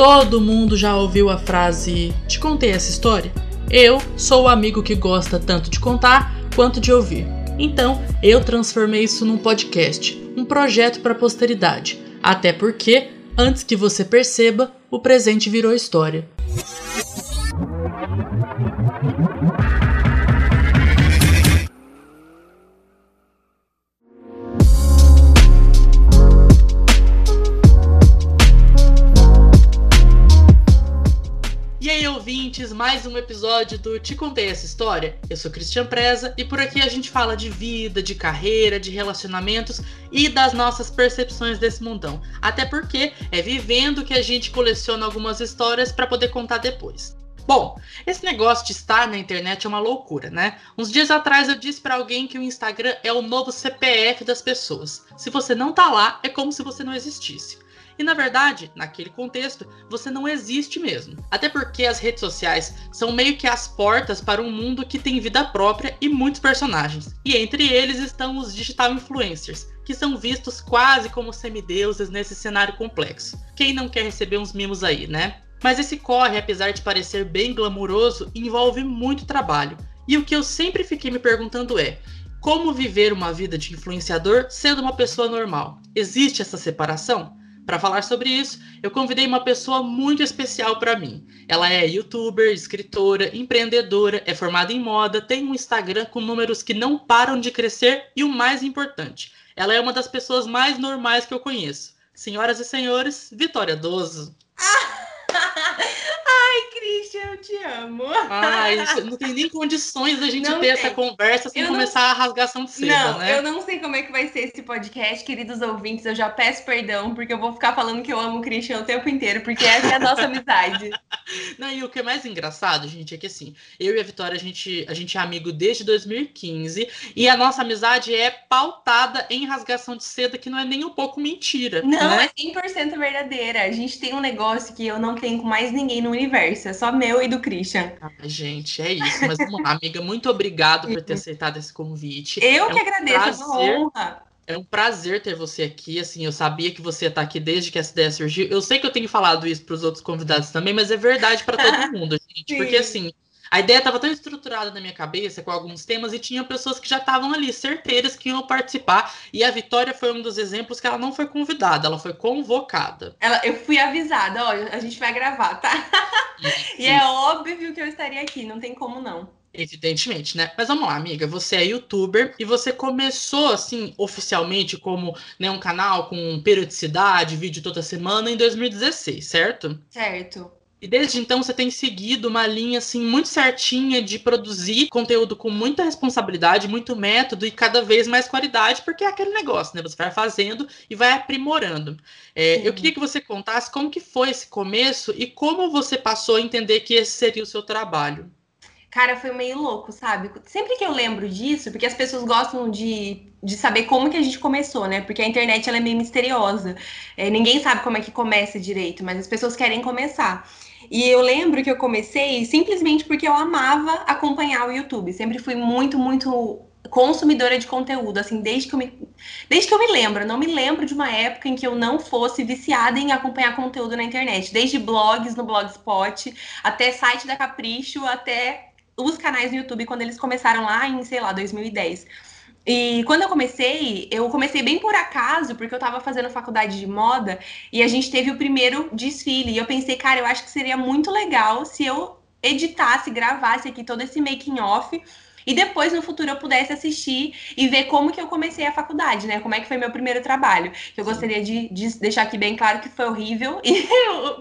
Todo mundo já ouviu a frase: Te contei essa história? Eu sou o amigo que gosta tanto de contar quanto de ouvir. Então, eu transformei isso num podcast, um projeto para a posteridade. Até porque, antes que você perceba, o presente virou história. Mais um episódio do Te Contei Essa História. Eu sou Cristian Preza e por aqui a gente fala de vida, de carreira, de relacionamentos e das nossas percepções desse mundão. Até porque é vivendo que a gente coleciona algumas histórias para poder contar depois. Bom, esse negócio de estar na internet é uma loucura, né? Uns dias atrás eu disse para alguém que o Instagram é o novo CPF das pessoas. Se você não tá lá, é como se você não existisse. E na verdade, naquele contexto, você não existe mesmo. Até porque as redes sociais são meio que as portas para um mundo que tem vida própria e muitos personagens. E entre eles estão os digital influencers, que são vistos quase como semideuses nesse cenário complexo. Quem não quer receber uns mimos aí, né? Mas esse corre, apesar de parecer bem glamuroso, envolve muito trabalho. E o que eu sempre fiquei me perguntando é: como viver uma vida de influenciador sendo uma pessoa normal? Existe essa separação? Para falar sobre isso, eu convidei uma pessoa muito especial para mim. Ela é youtuber, escritora, empreendedora, é formada em moda, tem um Instagram com números que não param de crescer e o mais importante, ela é uma das pessoas mais normais que eu conheço. Senhoras e senhores, Vitória Doso. Christian, eu te amo. Ai, não tem nem condições da gente não ter tem. essa conversa sem eu começar não... a rasgação de seda, não, né? Eu não sei como é que vai ser esse podcast, queridos ouvintes. Eu já peço perdão, porque eu vou ficar falando que eu amo o Christian o tempo inteiro, porque essa é a nossa amizade. Não, e o que é mais engraçado, gente, é que assim, eu e a Vitória, a gente, a gente é amigo desde 2015 e a nossa amizade é pautada em rasgação de seda, que não é nem um pouco mentira. Não, né? é 100% verdadeira. A gente tem um negócio que eu não tenho com mais ninguém no universo, é só meu e do Christian. Ai, gente, é isso. Mas vamos lá, amiga, muito obrigado por ter aceitado esse convite. Eu é que um agradeço, prazer, é uma honra. É um prazer ter você aqui. Assim, eu sabia que você está aqui desde que essa ideia surgiu. Eu sei que eu tenho falado isso para os outros convidados também, mas é verdade para todo mundo, gente. Sim. Porque assim, a ideia estava tão estruturada na minha cabeça com alguns temas e tinha pessoas que já estavam ali, certeiras que iam participar. E a Vitória foi um dos exemplos que ela não foi convidada, ela foi convocada. Ela, eu fui avisada, ó, a gente vai gravar, tá? e é óbvio que eu estaria aqui, não tem como não. Evidentemente, né? Mas vamos lá, amiga. Você é youtuber e você começou, assim, oficialmente como né, um canal com periodicidade, vídeo toda semana em 2016, certo? Certo. E desde então você tem seguido uma linha assim muito certinha de produzir conteúdo com muita responsabilidade, muito método e cada vez mais qualidade, porque é aquele negócio, né? Você vai fazendo e vai aprimorando. É, eu queria que você contasse como que foi esse começo e como você passou a entender que esse seria o seu trabalho. Cara, foi meio louco, sabe? Sempre que eu lembro disso, porque as pessoas gostam de, de saber como que a gente começou, né? Porque a internet ela é meio misteriosa. É, ninguém sabe como é que começa direito, mas as pessoas querem começar. E eu lembro que eu comecei simplesmente porque eu amava acompanhar o YouTube. Sempre fui muito, muito consumidora de conteúdo, assim, desde que eu me, desde que eu me lembro. Não me lembro de uma época em que eu não fosse viciada em acompanhar conteúdo na internet. Desde blogs no Blogspot, até site da Capricho, até os canais no YouTube quando eles começaram lá em, sei lá, 2010. E quando eu comecei, eu comecei bem por acaso, porque eu estava fazendo faculdade de moda e a gente teve o primeiro desfile. E eu pensei, cara, eu acho que seria muito legal se eu editasse, gravasse aqui todo esse making off e depois no futuro eu pudesse assistir e ver como que eu comecei a faculdade, né? Como é que foi meu primeiro trabalho. Que eu gostaria de, de deixar aqui bem claro que foi horrível e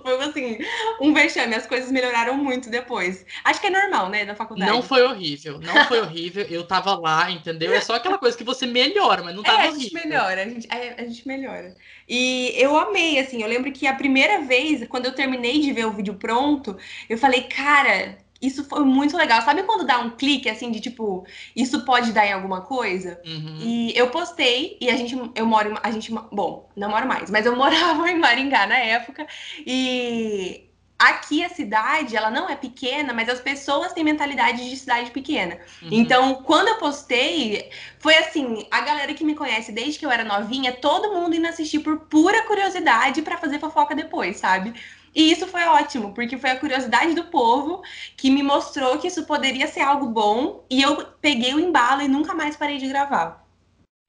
foi assim, um vexame. As coisas melhoraram muito depois. Acho que é normal, né, da faculdade. Não foi horrível, não foi horrível. Eu tava lá, entendeu? É só aquela coisa que você melhora, mas não tava é, horrível. A gente melhora, a gente, é, a gente melhora. E eu amei, assim, eu lembro que a primeira vez, quando eu terminei de ver o vídeo pronto, eu falei, cara, isso foi muito legal. Sabe quando dá um clique assim de tipo, isso pode dar em alguma coisa? Uhum. E eu postei e a gente, eu moro, a gente, bom, não moro mais, mas eu morava em Maringá na época e aqui a cidade, ela não é pequena, mas as pessoas têm mentalidade de cidade pequena. Uhum. Então, quando eu postei, foi assim, a galera que me conhece desde que eu era novinha, todo mundo indo assistir por pura curiosidade para fazer fofoca depois, sabe? E isso foi ótimo, porque foi a curiosidade do povo que me mostrou que isso poderia ser algo bom. E eu peguei o embalo e nunca mais parei de gravar.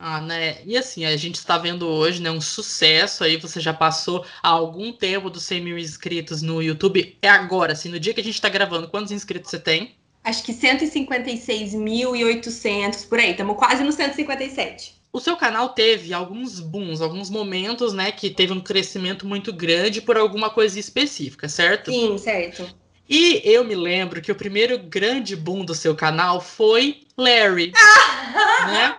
Ah, né? E assim, a gente está vendo hoje, né, um sucesso aí. Você já passou há algum tempo dos 100 mil inscritos no YouTube. É agora, assim, no dia que a gente está gravando, quantos inscritos você tem? Acho que 156.800 por aí. Estamos quase no 157. O seu canal teve alguns booms, alguns momentos, né, que teve um crescimento muito grande por alguma coisa específica, certo? Sim, certo. E eu me lembro que o primeiro grande boom do seu canal foi Larry, né?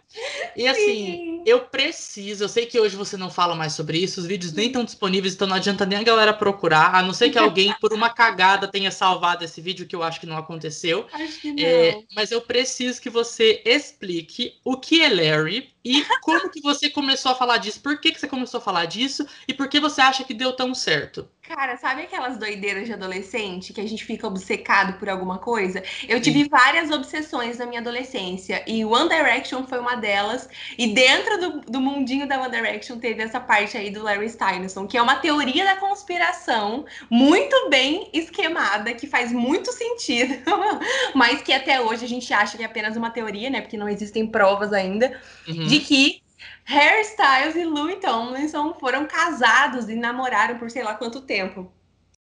E assim, Sim. eu preciso, eu sei que hoje você não fala mais sobre isso, os vídeos nem estão disponíveis, então não adianta nem a galera procurar, a não ser que alguém, por uma cagada, tenha salvado esse vídeo, que eu acho que não aconteceu. Acho que não. É, mas eu preciso que você explique o que é Larry e como que você começou a falar disso, por que, que você começou a falar disso e por que você acha que deu tão certo. Cara, sabe aquelas doideiras de adolescente que a gente fica obcecado por alguma coisa? Eu tive Sim. várias obsessões na minha adolescência e One Direction foi uma delas. E dentro do, do mundinho da One Direction teve essa parte aí do Larry Steinson, que é uma teoria da conspiração muito bem esquemada, que faz muito sentido, mas que até hoje a gente acha que é apenas uma teoria, né? Porque não existem provas ainda, uhum. De que Harry Styles e Louis Tomlinson foram casados e namoraram por sei lá quanto tempo.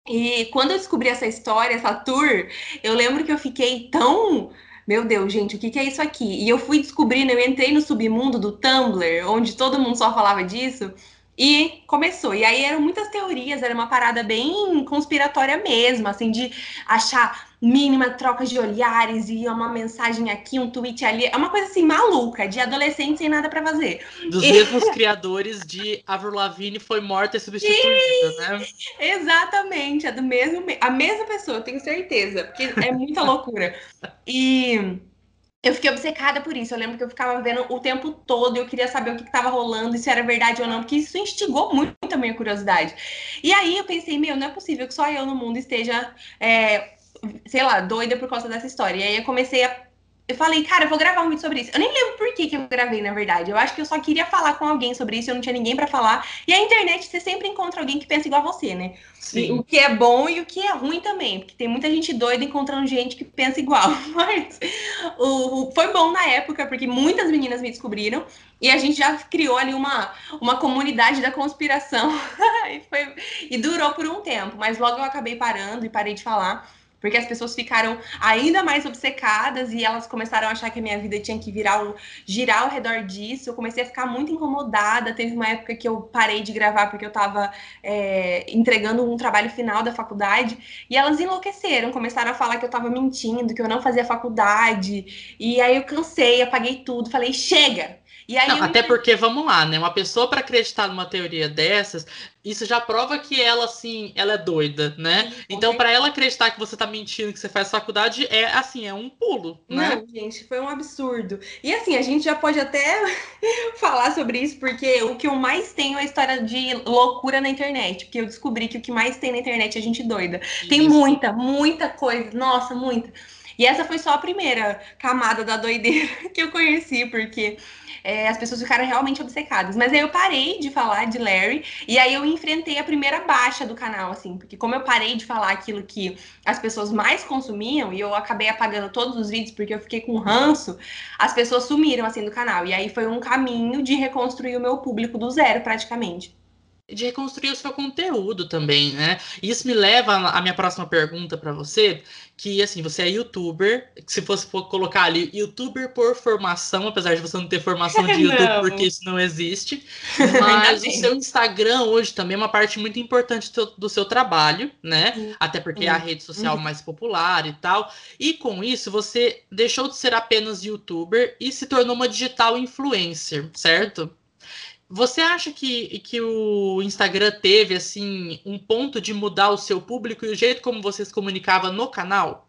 E quando eu descobri essa história, essa tour, eu lembro que eu fiquei tão. Meu Deus, gente, o que, que é isso aqui? E eu fui descobrindo, eu entrei no submundo do Tumblr, onde todo mundo só falava disso. E começou. E aí eram muitas teorias, era uma parada bem conspiratória mesmo, assim, de achar mínima troca de olhares e uma mensagem aqui, um tweet ali. É uma coisa assim maluca, de adolescente sem nada para fazer. Dos e... mesmos criadores de Avril Lavigne foi morta e substituída, né? Exatamente, é do mesmo, a mesma pessoa, tenho certeza, porque é muita loucura. E eu fiquei obcecada por isso. Eu lembro que eu ficava vendo o tempo todo e eu queria saber o que estava rolando, se era verdade ou não, porque isso instigou muito a minha curiosidade. E aí eu pensei, meu, não é possível que só eu no mundo esteja, é, sei lá, doida por causa dessa história. E aí eu comecei a eu falei, cara, eu vou gravar um vídeo sobre isso. Eu nem lembro por que, que eu gravei, na verdade. Eu acho que eu só queria falar com alguém sobre isso, eu não tinha ninguém para falar. E a internet, você sempre encontra alguém que pensa igual a você, né? Sim. O que é bom e o que é ruim também, porque tem muita gente doida encontrando gente que pensa igual. Mas o, foi bom na época, porque muitas meninas me descobriram e a gente já criou ali uma, uma comunidade da conspiração. e, foi, e durou por um tempo, mas logo eu acabei parando e parei de falar porque as pessoas ficaram ainda mais obcecadas e elas começaram a achar que a minha vida tinha que virar um, girar ao redor disso. Eu comecei a ficar muito incomodada. Teve uma época que eu parei de gravar porque eu estava é, entregando um trabalho final da faculdade e elas enlouqueceram, começaram a falar que eu estava mentindo, que eu não fazia faculdade. E aí eu cansei, apaguei tudo, falei: chega, não, até porque, vamos lá, né? Uma pessoa para acreditar numa teoria dessas, isso já prova que ela, assim, ela é doida, né? Sim, então, para ela acreditar que você tá mentindo, que você faz faculdade, é assim, é um pulo, né? Não, gente, foi um absurdo. E assim, a gente já pode até falar sobre isso, porque o que eu mais tenho é a história de loucura na internet. Porque eu descobri que o que mais tem na internet é gente doida. Isso. Tem muita, muita coisa. Nossa, muita. E essa foi só a primeira camada da doideira que eu conheci, porque é, as pessoas ficaram realmente obcecadas. Mas aí eu parei de falar de Larry e aí eu enfrentei a primeira baixa do canal, assim, porque como eu parei de falar aquilo que as pessoas mais consumiam e eu acabei apagando todos os vídeos porque eu fiquei com ranço, as pessoas sumiram assim do canal. E aí foi um caminho de reconstruir o meu público do zero, praticamente de reconstruir o seu conteúdo também, né? Isso me leva à minha próxima pergunta para você, que assim, você é youtuber, se fosse colocar ali youtuber por formação, apesar de você não ter formação de YouTube, porque isso não existe, mas o seu Instagram hoje também é uma parte muito importante do, do seu trabalho, né? Uhum. Até porque é a rede social uhum. mais popular e tal. E com isso, você deixou de ser apenas youtuber e se tornou uma digital influencer, certo? Você acha que, que o Instagram teve assim um ponto de mudar o seu público e o jeito como você se comunicava no canal?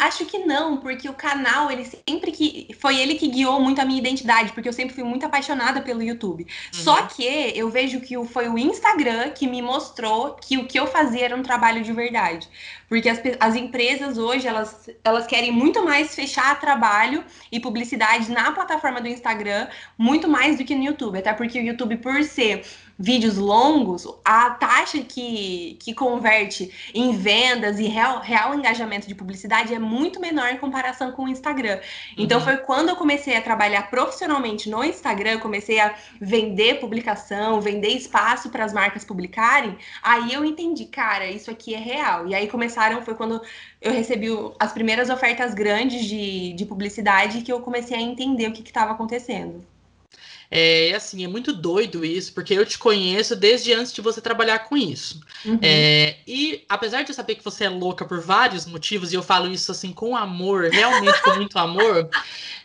Acho que não, porque o canal, ele sempre que. Foi ele que guiou muito a minha identidade, porque eu sempre fui muito apaixonada pelo YouTube. Uhum. Só que eu vejo que foi o Instagram que me mostrou que o que eu fazia era um trabalho de verdade. Porque as, as empresas hoje, elas, elas querem muito mais fechar trabalho e publicidade na plataforma do Instagram, muito mais do que no YouTube. Até porque o YouTube, por ser vídeos longos, a taxa que, que converte em vendas e real, real engajamento de publicidade é muito menor em comparação com o Instagram. Então, uhum. foi quando eu comecei a trabalhar profissionalmente no Instagram, comecei a vender publicação, vender espaço para as marcas publicarem, aí eu entendi, cara, isso aqui é real. E aí começaram, foi quando eu recebi as primeiras ofertas grandes de, de publicidade que eu comecei a entender o que estava acontecendo. É assim, é muito doido isso, porque eu te conheço desde antes de você trabalhar com isso. Uhum. É, e apesar de eu saber que você é louca por vários motivos, e eu falo isso assim com amor, realmente com muito amor,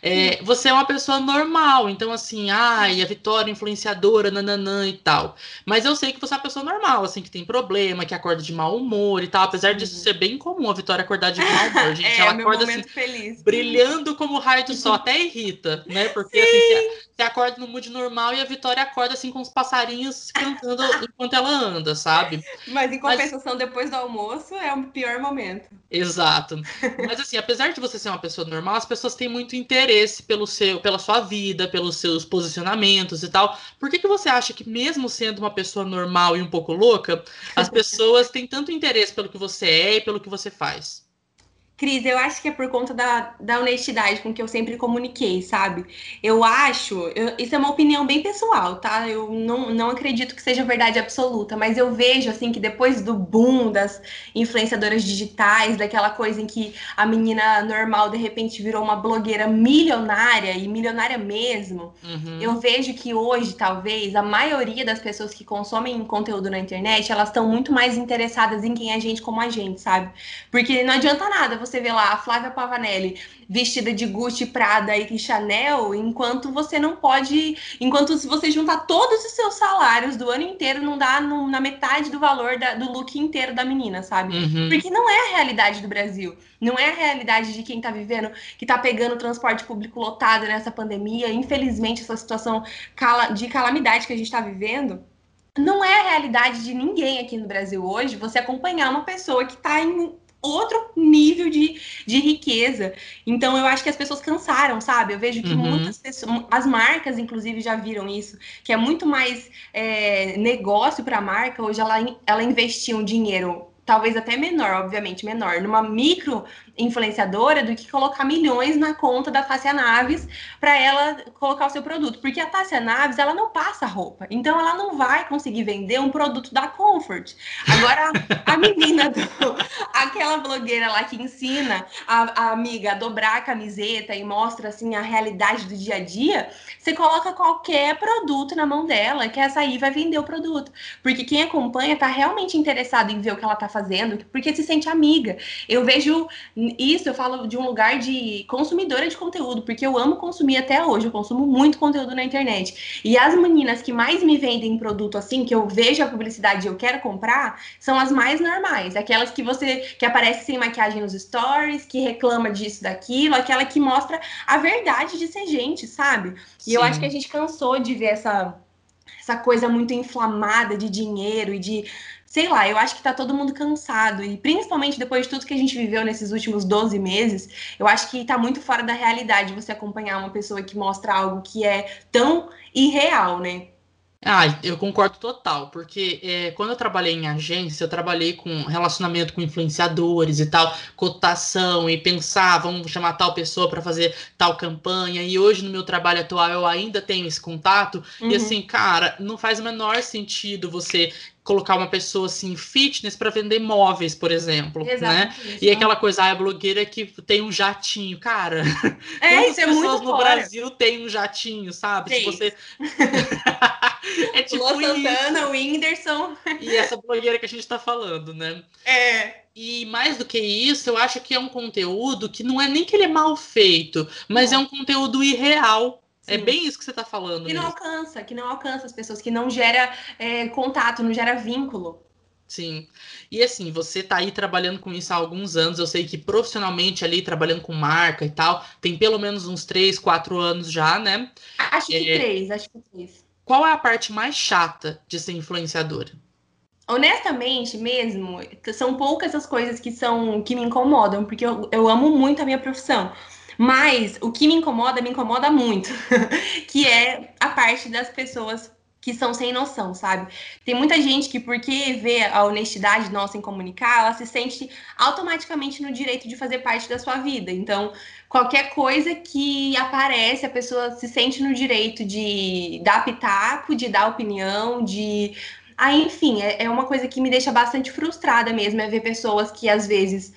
é, você é uma pessoa normal. Então, assim, ai, a Vitória influenciadora, nananã e tal. Mas eu sei que você é uma pessoa normal, assim, que tem problema, que acorda de mau humor e tal. Apesar disso ser bem comum a Vitória acordar de mau humor, gente. é, ela acorda assim, feliz. brilhando como raio do sol, até irrita, né? Porque Sim. assim, você, acorda no mood normal e a Vitória acorda assim com os passarinhos cantando enquanto ela anda, sabe? Mas em compensação, Mas... depois do almoço é o pior momento. Exato. Mas assim, apesar de você ser uma pessoa normal, as pessoas têm muito interesse pelo seu, pela sua vida, pelos seus posicionamentos e tal. Por que, que você acha que, mesmo sendo uma pessoa normal e um pouco louca, as pessoas têm tanto interesse pelo que você é e pelo que você faz? Cris, eu acho que é por conta da, da honestidade com que eu sempre comuniquei, sabe? Eu acho, eu, isso é uma opinião bem pessoal, tá? Eu não, não acredito que seja verdade absoluta, mas eu vejo, assim, que depois do boom das influenciadoras digitais, daquela coisa em que a menina normal de repente virou uma blogueira milionária e milionária mesmo, uhum. eu vejo que hoje, talvez, a maioria das pessoas que consomem conteúdo na internet, elas estão muito mais interessadas em quem é gente como a gente, sabe? Porque não adianta nada você você vê lá a Flávia Pavanelli vestida de Gucci, Prada e Chanel, enquanto você não pode, enquanto se você juntar todos os seus salários do ano inteiro, não dá no, na metade do valor da, do look inteiro da menina, sabe? Uhum. Porque não é a realidade do Brasil, não é a realidade de quem tá vivendo, que tá pegando o transporte público lotado nessa pandemia, infelizmente essa situação de calamidade que a gente tá vivendo não é a realidade de ninguém aqui no Brasil hoje você acompanhar uma pessoa que está em outro nível de, de riqueza. Então eu acho que as pessoas cansaram, sabe? Eu vejo que uhum. muitas pessoas, as marcas inclusive já viram isso, que é muito mais é, negócio para a marca. Hoje ela, ela investir um dinheiro talvez até menor, obviamente menor, numa micro influenciadora do que colocar milhões na conta da Tássia Naves para ela colocar o seu produto, porque a Tássia Naves ela não passa roupa, então ela não vai conseguir vender um produto da Comfort. Agora a menina do, aquela blogueira lá que ensina a, a amiga a dobrar a camiseta e mostra assim a realidade do dia a dia, você coloca qualquer produto na mão dela, que essa aí vai vender o produto, porque quem acompanha tá realmente interessado em ver o que ela tá fazendo, porque se sente amiga. Eu vejo isso, eu falo de um lugar de consumidora de conteúdo, porque eu amo consumir até hoje, eu consumo muito conteúdo na internet. E as meninas que mais me vendem produto assim, que eu vejo a publicidade e eu quero comprar, são as mais normais, aquelas que você que aparece sem maquiagem nos stories, que reclama disso, daquilo, aquela que mostra a verdade de ser gente, sabe? E Sim. eu acho que a gente cansou de ver essa essa coisa muito inflamada de dinheiro e de sei lá, eu acho que tá todo mundo cansado. E principalmente depois de tudo que a gente viveu nesses últimos 12 meses, eu acho que tá muito fora da realidade você acompanhar uma pessoa que mostra algo que é tão irreal, né? Ah, eu concordo total, porque é, quando eu trabalhei em agência, eu trabalhei com relacionamento com influenciadores e tal, cotação e pensar, vamos chamar tal pessoa para fazer tal campanha. E hoje no meu trabalho atual eu ainda tenho esse contato. Uhum. E assim, cara, não faz o menor sentido você colocar uma pessoa assim fitness para vender móveis, por exemplo, né? e aquela coisa, ah, a blogueira que tem um jatinho, cara. É, isso é pessoas no fora. Brasil têm um jatinho, sabe? Tem. Se você é tipo Lua Santana, o Whindersson. E essa blogueira que a gente tá falando, né? É. E mais do que isso, eu acho que é um conteúdo que não é nem que ele é mal feito, mas não. é um conteúdo irreal. É Sim. É bem isso que você está falando. Que mesmo. não alcança, que não alcança as pessoas, que não gera é, contato, não gera vínculo. Sim. E assim, você tá aí trabalhando com isso há alguns anos. Eu sei que profissionalmente ali, trabalhando com marca e tal, tem pelo menos uns três, quatro anos já, né? Acho que é... três, acho que três. Qual é a parte mais chata de ser influenciadora? Honestamente mesmo, são poucas as coisas que são que me incomodam, porque eu, eu amo muito a minha profissão. Mas o que me incomoda, me incomoda muito, que é a parte das pessoas que são sem noção, sabe? Tem muita gente que, porque vê a honestidade nossa em comunicar, ela se sente automaticamente no direito de fazer parte da sua vida. Então, qualquer coisa que aparece, a pessoa se sente no direito de dar pitaco, de dar opinião, de. Ah, enfim, é, é uma coisa que me deixa bastante frustrada mesmo, é ver pessoas que às vezes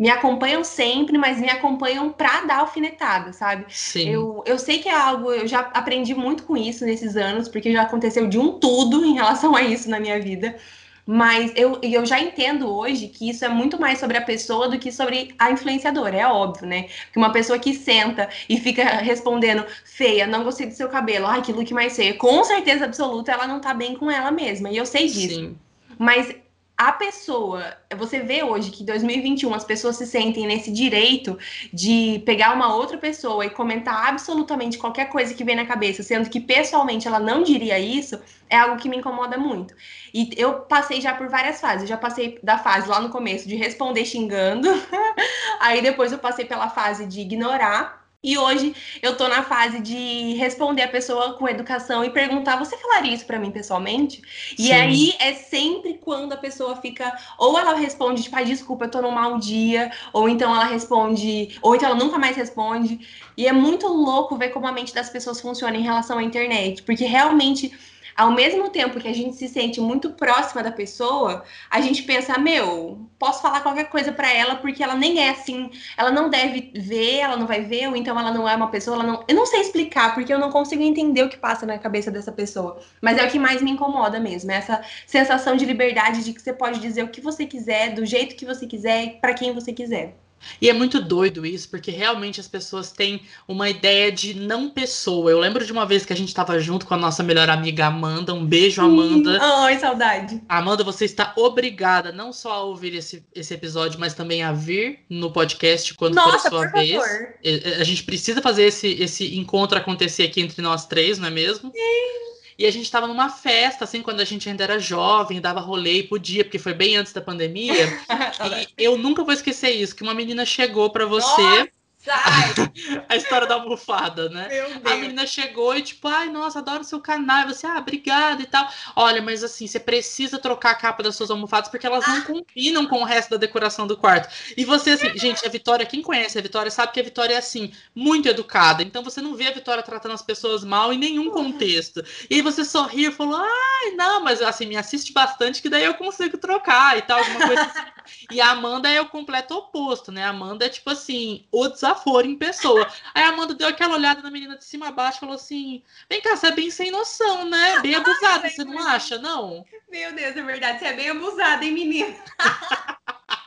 me acompanham sempre, mas me acompanham para dar alfinetada, sabe? Sim. Eu, eu sei que é algo, eu já aprendi muito com isso nesses anos, porque já aconteceu de um tudo em relação a isso na minha vida. Mas eu, eu já entendo hoje que isso é muito mais sobre a pessoa do que sobre a influenciadora, é óbvio, né? Que uma pessoa que senta e fica respondendo feia, não gostei do seu cabelo, ai, que look mais feia, com certeza absoluta ela não tá bem com ela mesma, e eu sei disso. Sim. Mas a pessoa, você vê hoje que em 2021 as pessoas se sentem nesse direito de pegar uma outra pessoa e comentar absolutamente qualquer coisa que vem na cabeça, sendo que pessoalmente ela não diria isso, é algo que me incomoda muito. E eu passei já por várias fases. Eu já passei da fase lá no começo de responder xingando, aí depois eu passei pela fase de ignorar e hoje eu tô na fase de responder a pessoa com educação e perguntar: você falaria isso para mim pessoalmente? Sim. E aí é sempre quando a pessoa fica, ou ela responde, tipo, ah, desculpa, eu tô num mau dia, ou então ela responde, ou então ela nunca mais responde. E é muito louco ver como a mente das pessoas funciona em relação à internet, porque realmente ao mesmo tempo que a gente se sente muito próxima da pessoa, a gente pensa, meu, posso falar qualquer coisa para ela porque ela nem é assim, ela não deve ver, ela não vai ver, ou então ela não é uma pessoa, ela não, eu não sei explicar porque eu não consigo entender o que passa na cabeça dessa pessoa, mas é o que mais me incomoda mesmo, essa sensação de liberdade de que você pode dizer o que você quiser, do jeito que você quiser, para quem você quiser. E é muito doido isso, porque realmente as pessoas têm uma ideia de não pessoa. Eu lembro de uma vez que a gente estava junto com a nossa melhor amiga Amanda. Um beijo, Amanda. Ai, saudade. Amanda, você está obrigada não só a ouvir esse, esse episódio, mas também a vir no podcast quando nossa, for a sua vez. Favor. A gente precisa fazer esse, esse encontro acontecer aqui entre nós três, não é mesmo? Sim. E a gente estava numa festa, assim, quando a gente ainda era jovem, dava rolê e podia, porque foi bem antes da pandemia. e eu nunca vou esquecer isso, que uma menina chegou para você. Nossa! a história da almofada, né? A menina chegou e, tipo, ai, nossa, adoro seu canal. E você, ah, obrigada e tal. Olha, mas assim, você precisa trocar a capa das suas almofadas porque elas não ah. combinam com o resto da decoração do quarto. E você, assim, gente, a Vitória, quem conhece a Vitória sabe que a Vitória é assim, muito educada. Então você não vê a Vitória tratando as pessoas mal em nenhum contexto. E aí você sorriu e falou, ai, não, mas assim, me assiste bastante que daí eu consigo trocar e tal, alguma coisa assim. e a Amanda é o completo oposto, né? A Amanda é tipo assim, o desafio desaforo em pessoa. Aí a Amanda deu aquela olhada na menina de cima a baixo e falou assim: Vem cá, você é bem sem noção, né? Bem abusada, você não acha, não? Meu Deus, é verdade, você é bem abusada, hein, menina?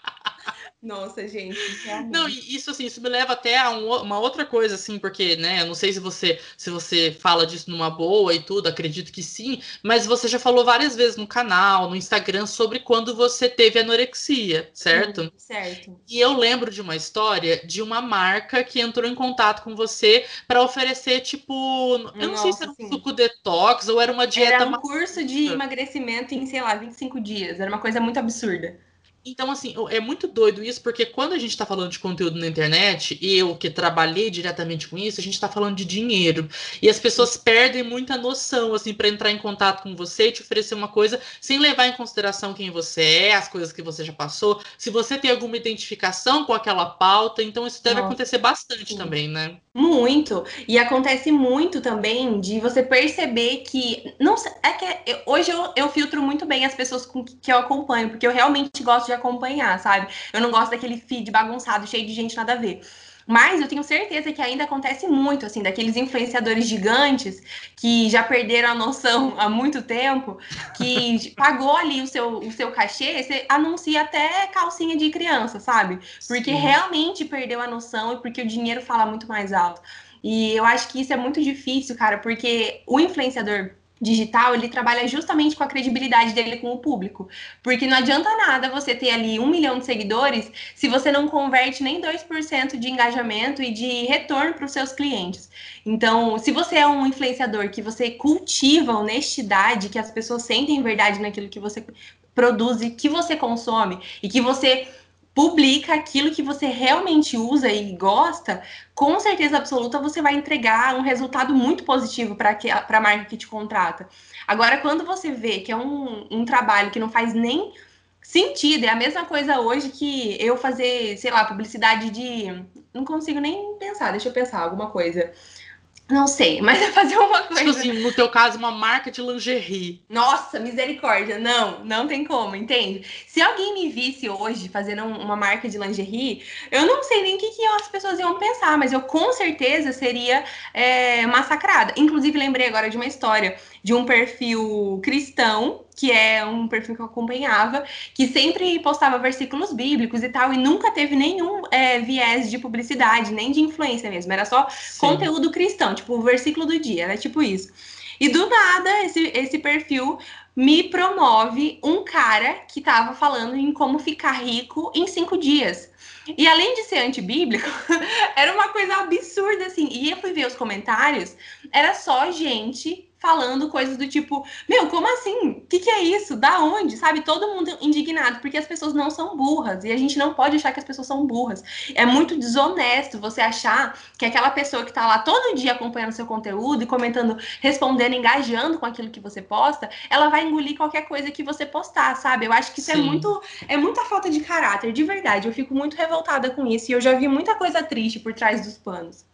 Nossa, gente. Realmente. Não, isso assim, isso me leva até a um, uma outra coisa, assim, porque, né, eu não sei se você se você fala disso numa boa e tudo, acredito que sim, mas você já falou várias vezes no canal, no Instagram, sobre quando você teve anorexia, certo? Certo. E eu lembro de uma história de uma marca que entrou em contato com você para oferecer, tipo, eu não Nossa, sei se era um sim. suco detox ou era uma dieta. Era um curso de emagrecimento em, sei lá, 25 dias. Era uma coisa muito absurda. Então, assim, é muito doido isso, porque quando a gente está falando de conteúdo na internet, e eu que trabalhei diretamente com isso, a gente está falando de dinheiro. E as pessoas perdem muita noção, assim, para entrar em contato com você e te oferecer uma coisa sem levar em consideração quem você é, as coisas que você já passou, se você tem alguma identificação com aquela pauta. Então, isso deve Nossa, acontecer bastante sim. também, né? Muito. E acontece muito também de você perceber que. Não é que hoje eu, eu filtro muito bem as pessoas com que eu acompanho, porque eu realmente gosto de de acompanhar, sabe? Eu não gosto daquele feed bagunçado, cheio de gente nada a ver. Mas eu tenho certeza que ainda acontece muito, assim, daqueles influenciadores gigantes que já perderam a noção há muito tempo, que pagou ali o seu, o seu cachê, você anuncia até calcinha de criança, sabe? Porque Sim. realmente perdeu a noção e porque o dinheiro fala muito mais alto. E eu acho que isso é muito difícil, cara, porque o influenciador digital, ele trabalha justamente com a credibilidade dele com o público. Porque não adianta nada você ter ali um milhão de seguidores se você não converte nem 2% de engajamento e de retorno para os seus clientes. Então, se você é um influenciador que você cultiva honestidade, que as pessoas sentem verdade naquilo que você produz e que você consome, e que você publica aquilo que você realmente usa e gosta, com certeza absoluta você vai entregar um resultado muito positivo para a marca que te contrata. Agora, quando você vê que é um, um trabalho que não faz nem sentido, é a mesma coisa hoje que eu fazer, sei lá, publicidade de. Não consigo nem pensar, deixa eu pensar alguma coisa. Não sei, mas é fazer uma tipo coisa. Tipo assim, no teu caso, uma marca de lingerie. Nossa, misericórdia. Não, não tem como, entende? Se alguém me visse hoje fazendo uma marca de lingerie, eu não sei nem o que, que as pessoas iam pensar, mas eu com certeza seria é, massacrada. Inclusive, lembrei agora de uma história de um perfil cristão, que é um perfil que eu acompanhava, que sempre postava versículos bíblicos e tal, e nunca teve nenhum é, viés de publicidade, nem de influência mesmo. Era só Sim. conteúdo cristão, tipo o versículo do dia, era tipo isso. E do nada, esse, esse perfil me promove um cara que estava falando em como ficar rico em cinco dias. E além de ser antibíblico, era uma coisa absurda, assim. E eu fui ver os comentários, era só gente falando coisas do tipo, meu, como assim? O que, que é isso? Da onde? Sabe? Todo mundo indignado, porque as pessoas não são burras. E a gente não pode achar que as pessoas são burras. É muito desonesto você achar que aquela pessoa que tá lá todo dia acompanhando seu conteúdo e comentando, respondendo, engajando com aquilo que você posta, ela vai engolir qualquer coisa que você postar, sabe? Eu acho que isso é Sim. é muito é muita falta de caráter, de verdade. Eu fico muito revoltada com isso. E eu já vi muita coisa triste por trás dos panos.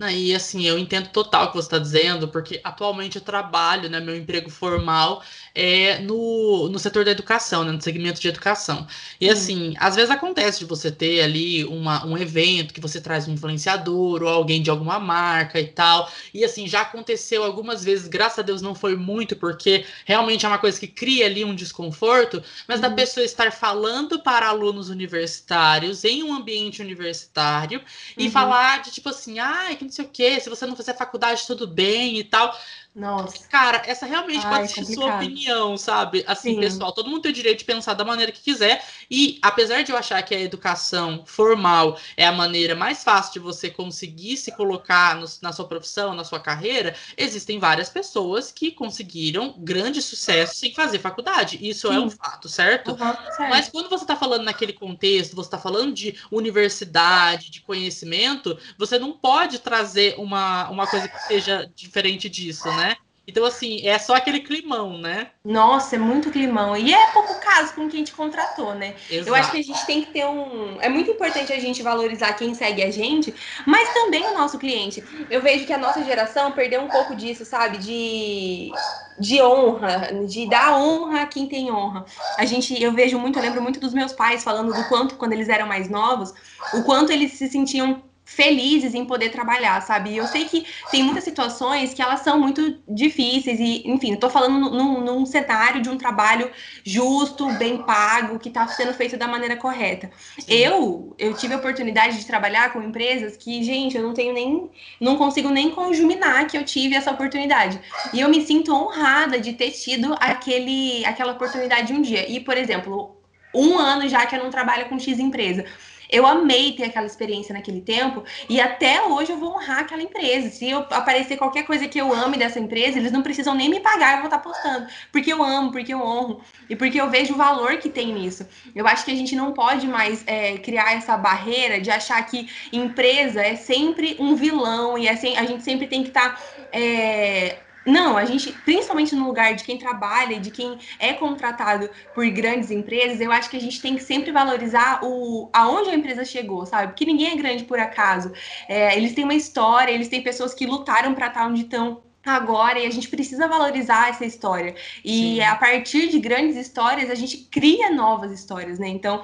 E assim, eu entendo total o que você está dizendo, porque atualmente eu trabalho, né, meu emprego formal é no, no setor da educação, né, no segmento de educação. E assim, às vezes acontece de você ter ali uma, um evento que você traz um influenciador ou alguém de alguma marca e tal. E assim, já aconteceu algumas vezes, graças a Deus não foi muito, porque realmente é uma coisa que cria ali um desconforto, mas uhum. da pessoa estar falando para alunos universitários em um ambiente universitário e uhum. falar de tipo assim, ai, ah, que não sei o quê, se você não fizer faculdade, tudo bem e tal. Nossa. Cara, essa realmente Ai, pode ser complicado. sua opinião, sabe? Assim, Sim. pessoal, todo mundo tem o direito de pensar da maneira que quiser. E apesar de eu achar que a educação formal é a maneira mais fácil de você conseguir se colocar no, na sua profissão, na sua carreira, existem várias pessoas que conseguiram grande sucesso sem fazer faculdade. Isso Sim. é um fato, certo? Uhum, certo? Mas quando você está falando naquele contexto, você está falando de universidade, de conhecimento, você não pode trazer uma, uma coisa que seja diferente disso, né? Então, assim, é só aquele climão, né? Nossa, é muito climão. E é pouco caso com quem te contratou, né? Exato. Eu acho que a gente tem que ter um. É muito importante a gente valorizar quem segue a gente, mas também o nosso cliente. Eu vejo que a nossa geração perdeu um pouco disso, sabe? De, de honra, de dar honra a quem tem honra. A gente, eu vejo muito, eu lembro muito dos meus pais falando do quanto, quando eles eram mais novos, o quanto eles se sentiam felizes em poder trabalhar, sabe? E eu sei que tem muitas situações que elas são muito difíceis e, enfim, estou falando num, num, cenário de um trabalho justo, bem pago, que está sendo feito da maneira correta. Eu, eu tive a oportunidade de trabalhar com empresas que, gente, eu não tenho nem, não consigo nem conjuminar que eu tive essa oportunidade. E eu me sinto honrada de ter tido aquele, aquela oportunidade um dia. E, por exemplo, um ano já que eu não trabalho com X empresa. Eu amei ter aquela experiência naquele tempo e até hoje eu vou honrar aquela empresa. Se eu aparecer qualquer coisa que eu ame dessa empresa, eles não precisam nem me pagar, eu vou estar postando. Porque eu amo, porque eu honro e porque eu vejo o valor que tem nisso. Eu acho que a gente não pode mais é, criar essa barreira de achar que empresa é sempre um vilão e assim, a gente sempre tem que estar. Tá, é, não, a gente, principalmente no lugar de quem trabalha, de quem é contratado por grandes empresas, eu acho que a gente tem que sempre valorizar o aonde a empresa chegou, sabe? Porque ninguém é grande por acaso. É, eles têm uma história, eles têm pessoas que lutaram para estar onde estão agora e a gente precisa valorizar essa história. E Sim. a partir de grandes histórias, a gente cria novas histórias, né? Então,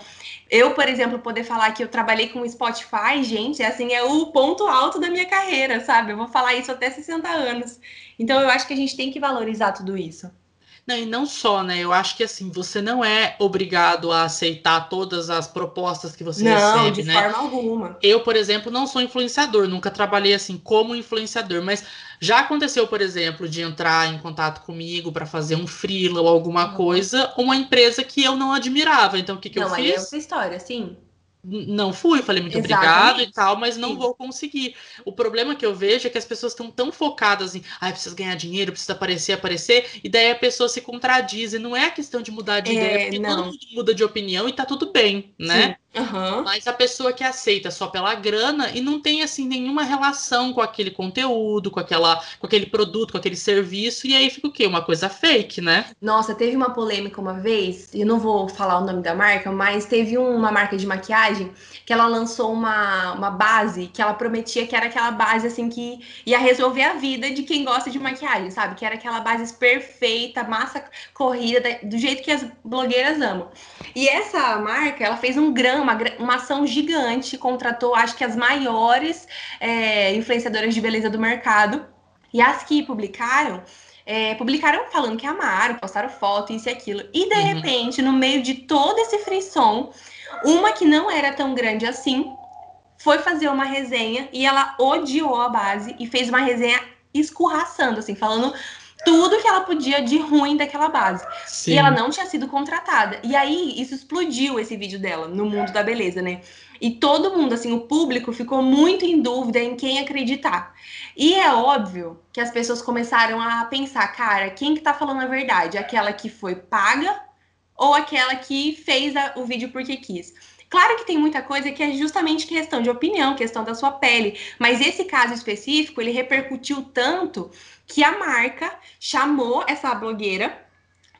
eu, por exemplo, poder falar que eu trabalhei com o Spotify, gente, assim, é o ponto alto da minha carreira, sabe? Eu vou falar isso até 60 anos. Então, eu acho que a gente tem que valorizar tudo isso. Não, e não só, né? Eu acho que assim, você não é obrigado a aceitar todas as propostas que você não, recebe, de né? forma alguma. Eu, por exemplo, não sou influenciador, nunca trabalhei assim como influenciador, mas já aconteceu, por exemplo, de entrar em contato comigo para fazer um freela ou alguma Uhum. coisa, uma empresa que eu não admirava. Então, o que, que não, eu é fiz? outra história, sim. Não fui, falei muito Exatamente. obrigado e tal, mas não Sim. vou conseguir. O problema que eu vejo é que as pessoas estão tão focadas em, ai, precisa ganhar dinheiro, precisa aparecer, aparecer, e daí a pessoa se contradiz. E não é questão de mudar de É, ideia, porque todo não. mundo muda de opinião e tá tudo bem, né? Sim. Aham. Mas a pessoa que aceita só pela grana e não tem assim nenhuma relação com aquele conteúdo, com aquela, com aquele produto, com aquele serviço, e aí fica o quê? Uma coisa fake, né? Nossa, teve uma polêmica uma vez, eu não vou falar o nome da marca, mas teve uma marca de maquiagem que ela lançou uma, uma base que ela prometia que era aquela base assim que ia resolver a vida de quem gosta de maquiagem, sabe? Que era aquela base perfeita, massa corrida, da- do jeito que as blogueiras amam. E essa marca, ela fez um grama, uma, uma ação gigante, contratou acho que as maiores é, influenciadoras de beleza do mercado. E as que publicaram é, publicaram falando que amaram, postaram foto, isso e aquilo. E de Uhum. repente, no meio de todo esse frisson, uma que não era tão grande assim foi fazer uma resenha e ela odiou a base e fez uma resenha escorraçando, assim, falando tudo que ela podia de ruim daquela base. Sim. E ela não tinha sido contratada. E aí, isso explodiu esse vídeo dela no mundo da beleza, né? E todo mundo, assim, o público ficou muito em dúvida em quem acreditar. E é óbvio que as pessoas começaram a pensar, cara, quem que tá falando a verdade? Aquela que foi paga ou aquela que fez a- o vídeo porque quis? Claro que tem muita coisa que é justamente questão de opinião, questão da sua pele, mas esse caso específico, ele repercutiu tanto que a marca chamou essa blogueira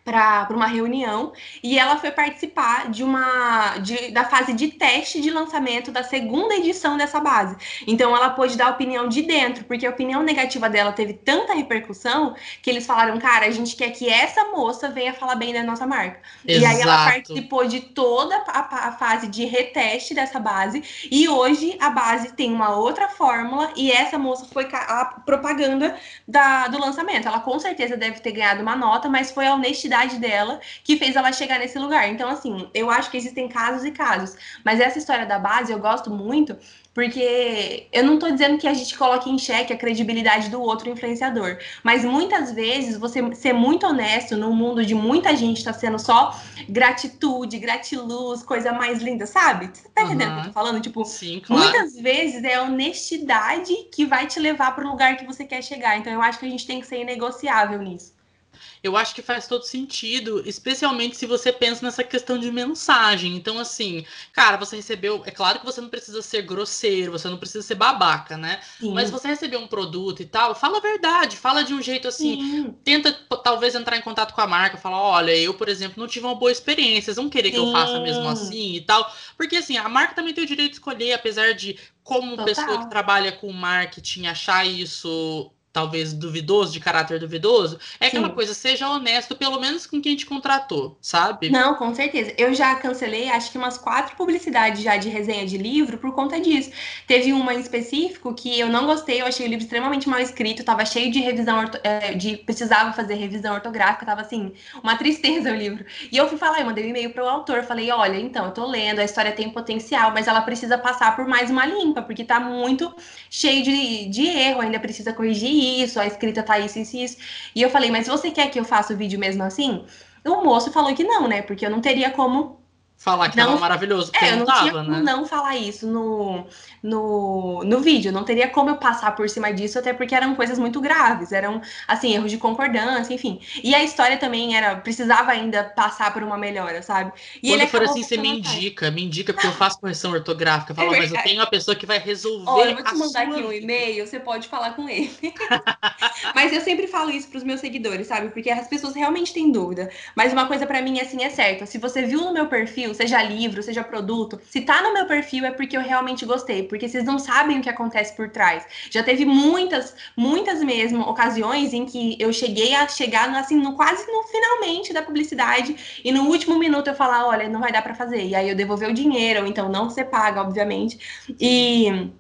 para uma reunião e ela foi participar de uma de, da fase de teste de lançamento da segunda edição dessa base. Então ela pôde dar a opinião de dentro, porque a opinião negativa dela teve tanta repercussão que eles falaram, cara, a gente quer que essa moça venha falar bem da nossa marca. E aí ela Exato. participou de toda a, a fase de reteste dessa base e hoje a base tem uma outra fórmula e essa moça foi a propaganda da, do lançamento. Ela com certeza deve ter ganhado uma nota, mas foi a honestidade dela que fez ela chegar nesse lugar. Então, assim, eu acho que existem casos e casos. Mas essa história da base eu gosto muito, porque eu não tô dizendo que a gente coloque em xeque a credibilidade do outro influenciador. Mas muitas vezes você ser muito honesto num mundo de muita gente tá sendo só gratitude, gratiluz, coisa mais linda, sabe? Você tá entendendo o que eu Uhum. tô falando? Tipo, Sim, claro. Muitas vezes é a honestidade que vai te levar para o lugar que você quer chegar. Então eu acho que a gente tem que ser inegociável nisso. Eu acho que faz todo sentido, especialmente se você pensa nessa questão de mensagem. Então, assim, cara, você recebeu. É claro que você não precisa ser grosseiro, você não precisa ser babaca, né? Sim. Mas você recebeu um produto e tal, fala a verdade, fala de um jeito assim. Sim. Tenta talvez entrar em contato com a marca, falar, olha, eu, por exemplo, não tive uma boa experiência, vocês vão querer que eu faça mesmo Sim. assim e tal. Porque assim, a marca também tem o direito de escolher, apesar de, como Total. pessoa que trabalha com marketing, achar isso talvez duvidoso, de caráter duvidoso, é aquela Sim. coisa, seja honesto, pelo menos com quem te contratou, sabe? Não, com certeza. Eu já cancelei, acho que umas quatro publicidades já de resenha de livro por conta disso. Teve uma em específico que eu não gostei, eu achei o livro extremamente mal escrito, tava cheio de revisão, orto- eh, de precisava fazer revisão ortográfica, tava assim, uma tristeza o livro. E eu fui falar, eu mandei um e-mail pro autor, falei, olha, então, eu tô lendo, a história tem potencial, mas ela precisa passar por mais uma limpa, porque tá muito cheio de, de erro, ainda precisa corrigir isso, a escrita tá isso, isso, isso. E eu falei, mas você quer que eu faça o vídeo mesmo assim? O moço falou que não, né? Porque eu não teria como. Falar que Não- tava maravilhoso, porque É, eu não, tava, como né? não falar isso no, no, no vídeo. Não teria como eu passar por cima disso, até porque eram coisas muito graves. Eram, assim, erros de concordância, enfim. E a história também era. Precisava ainda passar por uma melhora, sabe? E Quando for assim, você me indica, me indica, porque eu faço correção ortográfica. Fala, mas eu tenho uma pessoa que vai resolver. Olha, eu vou te mandar aqui um e-mail, você pode falar com ele. Mas eu sempre falo isso pros meus seguidores, sabe? Porque as pessoas realmente têm dúvida. Mas uma coisa pra mim, assim, é certa. Se você viu no meu perfil, seja livro, seja produto, se tá no meu perfil é porque eu realmente gostei. Porque vocês não sabem o que acontece por trás. Já teve muitas, muitas mesmo ocasiões em que eu cheguei a chegar, no, assim, no, quase no finalmente da publicidade e no último minuto eu falar, olha, não vai dar pra fazer. E aí eu devolver o dinheiro, ou então não ser paga, obviamente. E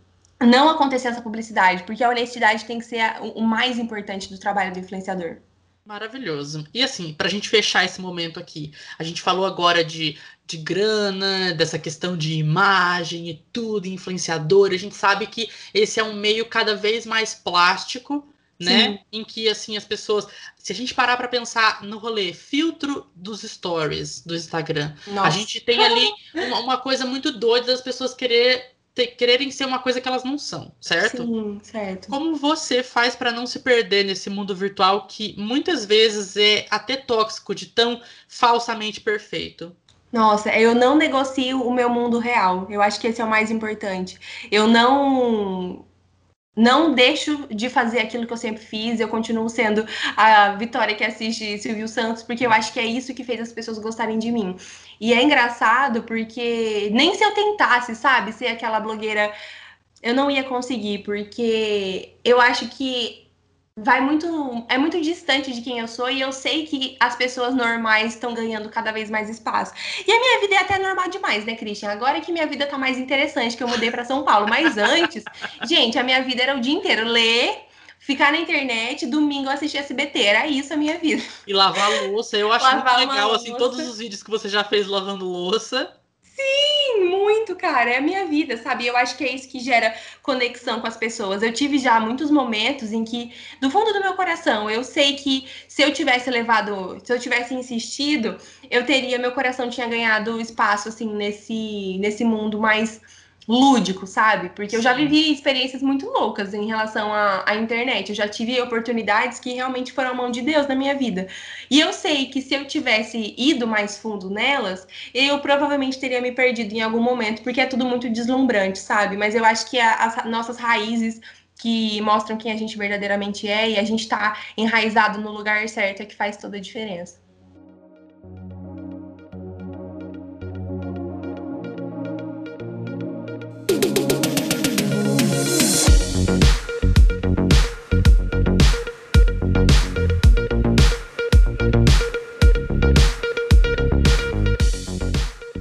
não acontecer essa publicidade, porque a honestidade tem que ser a- o mais importante do trabalho do influenciador. Maravilhoso. E assim, para a gente fechar esse momento aqui, a gente falou agora de, de grana, dessa questão de imagem e tudo, influenciador. A gente sabe que esse é um meio cada vez mais plástico, né? Sim. Em que assim as pessoas, se a gente parar para pensar no rolê filtro dos stories do Instagram, Nossa. a gente tem ali uma, uma, coisa muito doida das pessoas querer ter, quererem ser uma coisa que elas não são, certo? Sim, certo. Como você faz para não se perder nesse mundo virtual que muitas vezes é até tóxico de tão falsamente perfeito? Nossa, eu não negocio o meu mundo real. Eu acho que esse é o mais importante. Eu não não deixo de fazer aquilo que eu sempre fiz, eu continuo sendo a Vitória que assiste Silvio Santos, porque eu acho que é isso que fez as pessoas gostarem de mim. E é engraçado porque nem se eu tentasse, sabe, ser aquela blogueira, eu não ia conseguir, porque eu acho que vai muito é muito distante de quem eu sou e eu sei que as pessoas normais estão ganhando cada vez mais espaço. E a minha vida é até normal demais, né, Christian? Agora é que minha vida tá mais interessante, que eu mudei para São Paulo, mas antes, gente, a minha vida era o dia inteiro ler, ficar na internet, domingo assistir SBT, era isso a minha vida. E lavar louça, eu acho lavar muito legal assim todos os vídeos que você já fez lavando louça. Sim, muito, cara. É a minha vida, sabe? Eu acho que é isso que gera conexão com as pessoas. Eu tive já muitos momentos em que, do fundo do meu coração, eu sei que se eu tivesse levado, se eu tivesse insistido, eu teria, meu coração tinha ganhado espaço, assim, nesse, nesse mundo mais lúdico, sabe? Porque eu já vivi experiências muito loucas em relação à, à, internet. Eu já tive oportunidades que realmente foram a mão de Deus na minha vida. E eu sei que se eu tivesse ido mais fundo nelas, eu provavelmente teria me perdido em algum momento, porque é tudo muito deslumbrante, sabe? Mas eu acho que a, as nossas raízes que mostram quem a gente verdadeiramente é e a gente tá enraizado no lugar certo é que faz toda a diferença.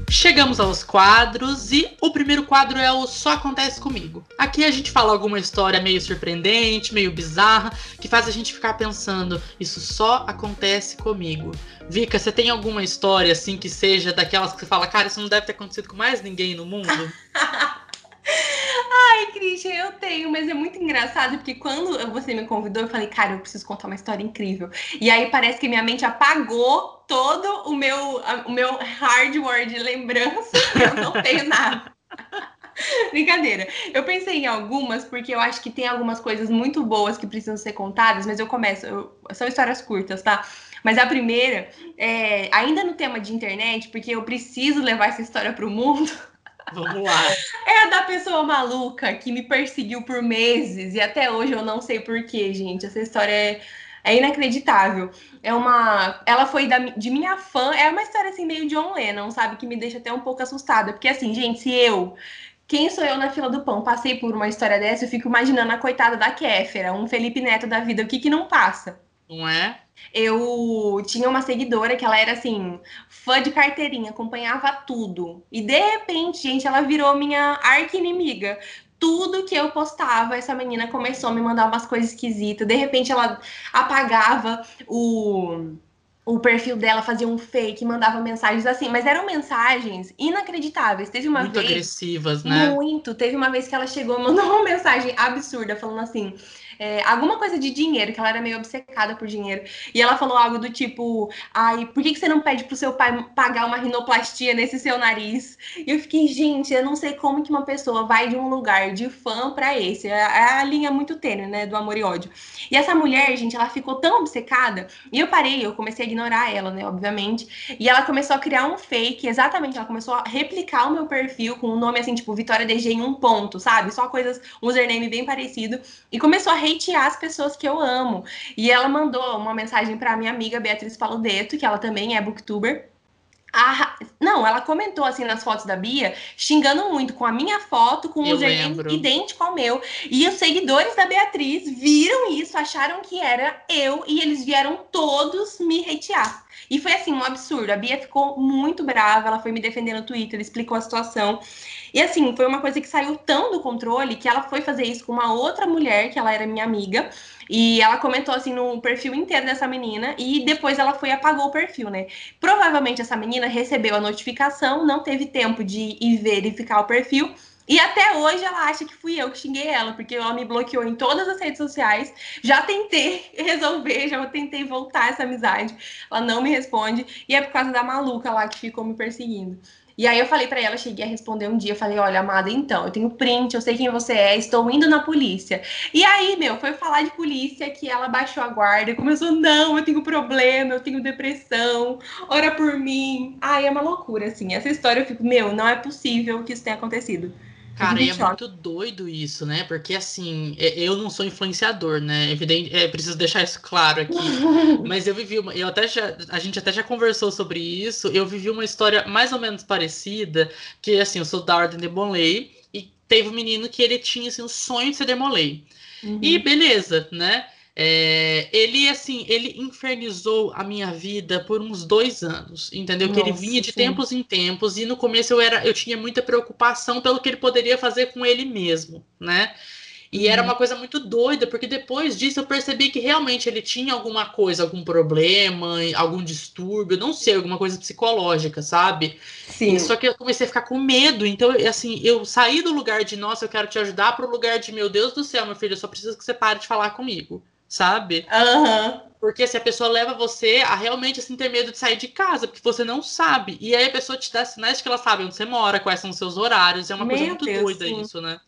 Chegamos aos quadros e o primeiro quadro é o Só Acontece Comigo. Aqui a gente fala alguma história meio surpreendente, meio bizarra, que faz a gente ficar pensando, isso só acontece comigo. Vika, você tem alguma história assim que seja daquelas que você fala, cara, isso não deve ter acontecido com mais ninguém no mundo? Ai, Christian, eu tenho, mas é muito engraçado porque quando você me convidou, eu falei, cara, eu preciso contar uma história incrível. E aí parece que minha mente apagou todo o meu, o meu hardware de lembrança, eu não tenho nada. Brincadeira. Eu pensei em algumas, porque eu acho que tem algumas coisas muito boas que precisam ser contadas, mas eu começo. Eu, são histórias curtas, tá? Mas a primeira, é, ainda no tema de internet, porque eu preciso levar essa história para o mundo. Vamos lá. É da pessoa maluca que me perseguiu por meses e até hoje eu não sei porquê, gente. Essa história é, é inacreditável. É uma. Ela foi da, de minha fã. É uma história assim meio John Lennon, sabe? Que me deixa até um pouco assustada. Porque assim, gente, se eu. Quem sou eu na fila do pão? Passei por uma história dessa, eu fico imaginando a coitada da Kéfera, um Felipe Neto da vida. O que que não passa? Não é? eu tinha uma seguidora que ela era assim, fã de carteirinha, acompanhava tudo. E de repente, gente, ela virou minha arqui-inimiga. Tudo que eu postava, essa menina começou a me mandar umas coisas esquisitas. De repente, ela apagava o o perfil dela fazia um fake, mandava mensagens assim, mas eram mensagens inacreditáveis. Teve uma muito vez. Muito agressivas, né? Muito. Teve uma vez que ela chegou e mandou uma mensagem absurda, falando assim: é, alguma coisa de dinheiro, que ela era meio obcecada por dinheiro. E ela falou algo do tipo: Ai, por que, que você não pede pro seu pai pagar uma rinoplastia nesse seu nariz? E eu fiquei, gente, eu não sei como que uma pessoa vai de um lugar de fã para esse. É, é a linha muito tênue, né? Do amor e ódio. E essa mulher, gente, ela ficou tão obcecada. E eu parei, eu comecei a ignorar ela, né? Obviamente. E ela começou a criar um fake, exatamente. Ela começou a replicar o meu perfil com um nome assim, tipo, Vitória DG em um ponto, sabe? Só coisas, um username bem parecido. E começou a hatear as pessoas que eu amo. E ela mandou uma mensagem para minha amiga Beatriz Paludeto, que ela também é booktuber. Ah, não, ela comentou assim nas fotos da Bia, xingando muito com a minha foto, com um username idêntico ao meu. E os seguidores da Beatriz viram isso, acharam que era eu e eles vieram todos me hatear. E foi assim, um absurdo. A Bia ficou muito brava, ela foi me defender no Twitter, explicou a situação. E assim, foi uma coisa que saiu tão do controle que ela foi fazer isso com uma outra mulher, que ela era minha amiga, e ela comentou assim no perfil inteiro dessa menina e depois ela foi e apagou o perfil, né? Provavelmente essa menina recebeu a notificação, não teve tempo de ir verificar o perfil. E até hoje ela acha que fui eu que xinguei ela, porque ela me bloqueou em todas as redes sociais. Já tentei resolver, já tentei voltar essa amizade. Ela não me responde. E é por causa da maluca lá que ficou me perseguindo. E aí eu falei para ela, cheguei a responder um dia, falei, olha, amada, então, eu tenho print, eu sei quem você é, estou indo na polícia. E aí, meu, foi falar de polícia que ela baixou a guarda e começou, não, eu tenho problema, eu tenho depressão, ora por mim. Ai, é uma loucura, assim. Essa história eu fico, meu, não é possível que isso tenha acontecido. Cara, e é muito doido isso, né? Porque assim, eu não sou influenciador, né? Evidente, é, preciso deixar isso claro aqui. Mas eu vivi uma, eu até já, a gente até já conversou sobre isso. Eu vivi uma história mais ou menos parecida, que assim, eu sou da ordem de Demolay e teve um menino que ele tinha assim, o sonho de ser Demolay. Uhum. E beleza, né? É, ele, assim, ele infernizou a minha vida por uns dois anos, entendeu? Nossa, que ele vinha de sim. tempos em tempos e no começo eu era, eu tinha muita preocupação pelo que ele poderia fazer com ele mesmo, né? E uhum. era uma coisa muito doida, porque depois disso eu percebi que realmente ele tinha alguma coisa, algum problema, algum distúrbio, não sei, alguma coisa psicológica, sabe? Sim. Só que eu comecei a ficar com medo. Então, assim, eu saí do lugar de, nossa, eu quero te ajudar, para o lugar de, meu Deus do céu, meu filho, eu só preciso que você pare de falar comigo sabe? Uhum. Porque se a pessoa leva você a realmente assim, ter medo de sair de casa, porque você não sabe. E aí a pessoa te dá sinais de que ela sabe onde você mora, quais são os seus horários. É uma Meu coisa muito Deus, doida sim. isso, né?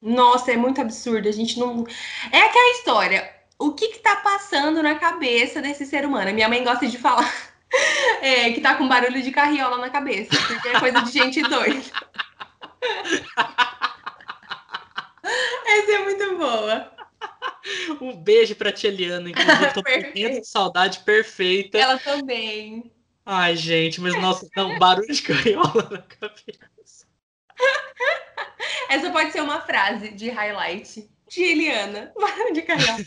Nossa, é muito absurdo. A gente não. É aquela história. O que que tá passando na cabeça desse ser humano? Minha mãe gosta de falar é, que tá com barulho de carriola na cabeça, porque é coisa de gente doida. Essa é muito boa. Um beijo pra tia Eliana, inclusive, tô morrendo de saudade perfeita. Ela também. Ai, gente, mas nossa, não, barulho de carriola na cabeça. Essa pode ser uma frase de highlight. Tia Eliana, barulho de carriola.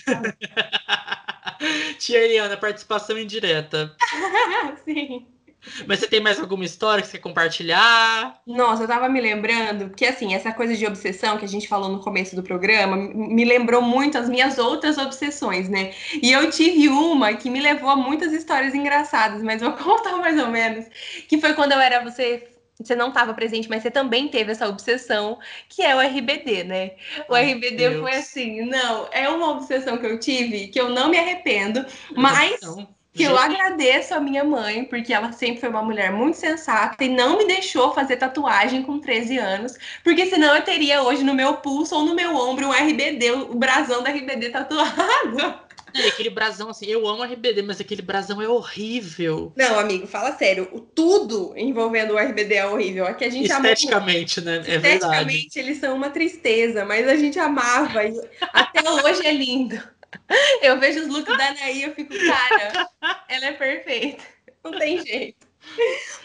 Tia Eliana, participação indireta. Sim. Mas você tem mais alguma história que você quer compartilhar? Nossa, eu tava me lembrando, porque assim, essa coisa de obsessão que a gente falou no começo do programa me lembrou muito as minhas outras obsessões, né? E eu tive uma que me levou a muitas histórias engraçadas, mas vou contar mais ou menos. Que foi quando eu era você você não estava presente, mas você também teve essa obsessão, que é o RBD, né? O Ai, RBD Deus. foi assim, não, é uma obsessão que eu tive, que eu não me arrependo, mas que eu agradeço a minha mãe, porque ela sempre foi uma mulher muito sensata e não me deixou fazer tatuagem com 13 anos, porque senão eu teria hoje no meu pulso ou no meu ombro um RBD, o brasão da RBD tatuado. É, aquele brasão, assim, eu amo RBD, mas aquele brasão é horrível. Não, amigo, fala sério. O tudo envolvendo o RBD é horrível. Aqui a gente Esteticamente, amava... né? É Esteticamente, verdade. eles são uma tristeza, mas a gente amava. E até hoje é lindo. Eu vejo os looks da Anaí e eu fico, cara, ela é perfeita. Não tem jeito.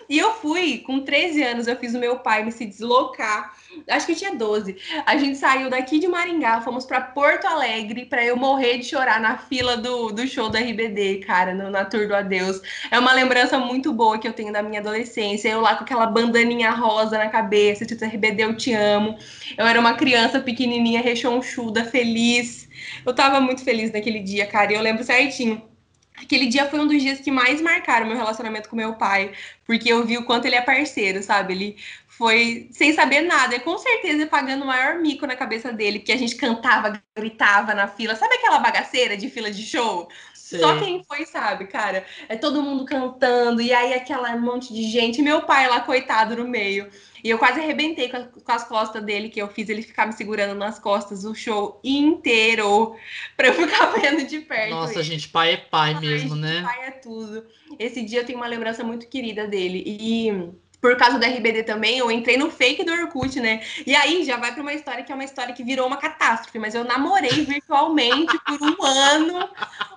E eu fui, com 13 anos, eu fiz o meu pai me se deslocar. Acho que tinha 12. A gente saiu daqui de Maringá, fomos para Porto Alegre para eu morrer de chorar na fila do, do show da RBD, cara, no, na Tour do Adeus. É uma lembrança muito boa que eu tenho da minha adolescência. Eu lá com aquela bandaninha rosa na cabeça, tipo, RBD, eu te amo. Eu era uma criança pequenininha, rechonchuda, feliz. Eu tava muito feliz naquele dia, cara, e eu lembro certinho Aquele dia foi um dos dias que mais marcaram meu relacionamento com meu pai, porque eu vi o quanto ele é parceiro, sabe? Ele foi sem saber nada, e com certeza pagando o maior mico na cabeça dele, porque a gente cantava, gritava na fila. Sabe aquela bagaceira de fila de show? Sim. Só quem foi sabe, cara. É todo mundo cantando, e aí aquela monte de gente, meu pai lá, coitado, no meio. E eu quase arrebentei com, a, com, as costas dele, que eu fiz ele ficar me segurando nas costas o show inteiro pra eu ficar vendo de perto. Nossa, ele. gente, pai é pai Ai, mesmo, né? Pai é tudo. Esse dia eu tenho uma lembrança muito querida dele. E por causa do RBD também, eu entrei no fake do Orkut, né? E aí já vai para uma história que é uma história que virou uma catástrofe, mas eu namorei virtualmente por um ano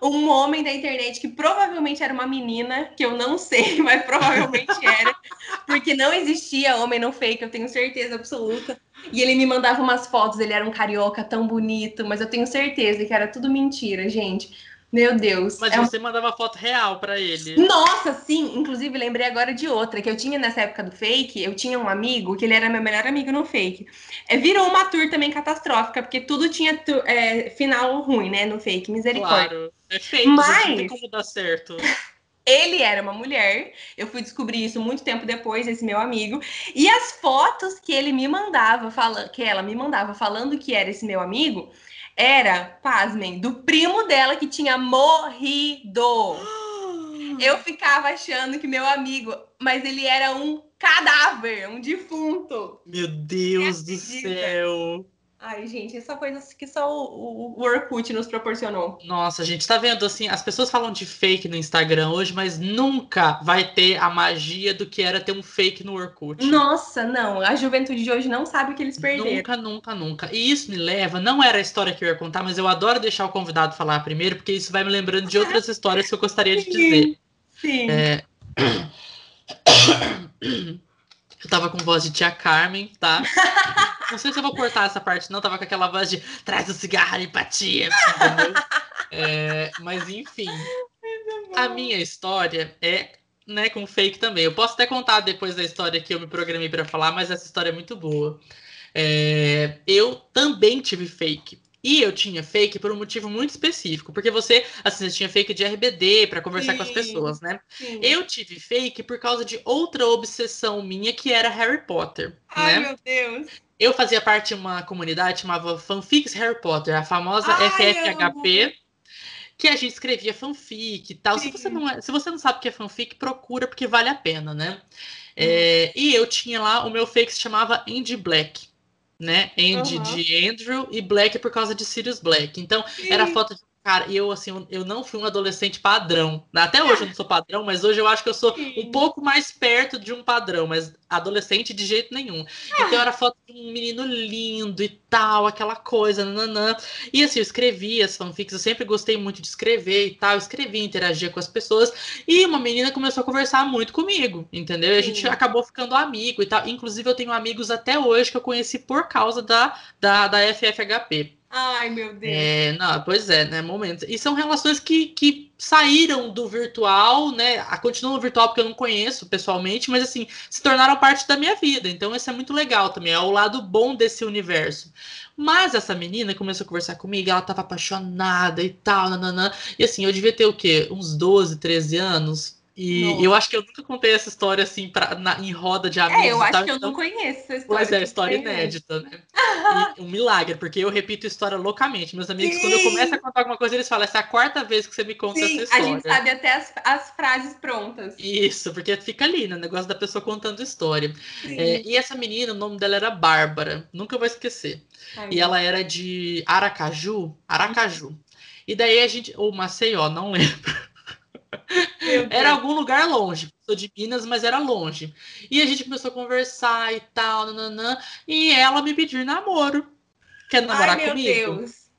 um homem da internet que provavelmente era uma menina, que eu não sei, mas provavelmente era, porque não existia homem no fake, eu tenho certeza absoluta. E ele me mandava umas fotos, ele era um carioca tão bonito, mas eu tenho certeza que era tudo mentira, gente. Meu Deus. Mas é você mandava foto real pra ele. Nossa, sim! Inclusive, lembrei agora de outra, que eu tinha nessa época do fake, eu tinha um amigo, que ele era meu melhor amigo no fake. É, virou uma tour também catastrófica, porque tudo tinha tu- é, final ruim, né, no fake, misericórdia. Claro. É fake, Mas- não tem como dar certo. Ele era uma mulher, eu fui descobrir isso muito tempo depois, esse meu amigo. E as fotos que ele me mandava, falando, que ela me mandava falando que era esse meu amigo, era, pasmem, do primo dela que tinha morrido. Eu ficava achando que meu amigo, mas ele era um cadáver, um defunto. Meu Deus do acredita? céu. Ai, gente, essa coisa que só o, o, o Orkut nos proporcionou. Nossa, gente, tá vendo assim? As pessoas falam de fake no Instagram hoje, mas nunca vai ter a magia do que era ter um fake no Orkut. Nossa, não, a juventude de hoje não sabe o que eles perderam. Nunca, nunca, nunca. E isso me leva, não era a história que eu ia contar, mas eu adoro deixar o convidado falar primeiro, porque isso vai me lembrando de outras histórias que eu gostaria de dizer. Sim. É... Eu tava com voz de tia Carmen, tá? Não sei se eu vou cortar essa parte, não. Tava com aquela voz de traz o cigarro, empatia? É, mas enfim. A minha história é né, com fake também. Eu posso até contar depois da história que eu me programei para falar, mas essa história é muito boa. É, eu também tive fake. E eu tinha fake por um motivo muito específico, porque você, assim, você tinha fake de RBD para conversar com as Sim. pessoas, né? Sim. Eu tive fake por causa de outra obsessão minha, que era Harry Potter, Ai, né? meu Deus. Eu fazia parte de uma comunidade chamada Fanfics Harry Potter, a famosa Ai, FFHP, que a gente escrevia fanfic e tal. Se Sim. você, não é- se você não sabe o que é fanfic, procura, porque vale a pena, né? É, e eu tinha lá, o meu fake se chamava Andy Black, né? Andy Uhum. de Andrew e Black por causa de Sirius Black. Então, era foto de cara, e eu, assim, eu- não fui um adolescente padrão. Até hoje eu não sou padrão, mas hoje eu acho que eu sou Sim. um pouco mais perto de um padrão, mas adolescente de jeito nenhum. Então era foto de um menino lindo e tal, aquela coisa, nananã. E assim, eu escrevia as fanfics, eu sempre gostei muito de escrever e tal, eu escrevia, interagia com as pessoas. E uma menina começou a conversar muito comigo, entendeu? E a gente acabou ficando amigo e tal. Inclusive, eu tenho amigos até hoje que eu conheci por causa da, da, da FFHP. Ai, meu Deus. É, não, pois é, né? Momentos. E são relações que, que saíram do virtual, né? Continuam no virtual porque eu não conheço pessoalmente, mas assim, se tornaram parte da minha vida. Então, isso é muito legal também. É o lado bom desse universo. Mas essa menina começou a conversar comigo, ela tava apaixonada e tal, nananã. E assim, eu devia ter o quê? Uns 12, 13 anos. E Nossa. eu acho que eu nunca contei essa história assim pra, na- em roda de amigos. É, eu acho tal, que eu então- não conheço essa história. Pois é, história né? inédita, né? E um milagre, porque eu repito história loucamente. Meus amigos, quando eu Sim. começo a contar alguma coisa, eles falam: essa é a quarta vez que você me conta Sim, essa a história. gente sabe até as, as frases prontas. Isso, porque fica ali, né? O negócio da pessoa contando história. Sim. É, e essa menina, o nome dela era Bárbara. Nunca vou esquecer. Ai, E ela era de Aracaju. Aracaju. E daí a gente. Ou Maceió, não lembro. Era algum lugar longe. Sou de Minas, mas era longe. E a gente começou a conversar e tal, nananã. E ela me pediu namoro. Quer namorar Ai, meu comigo? Deus.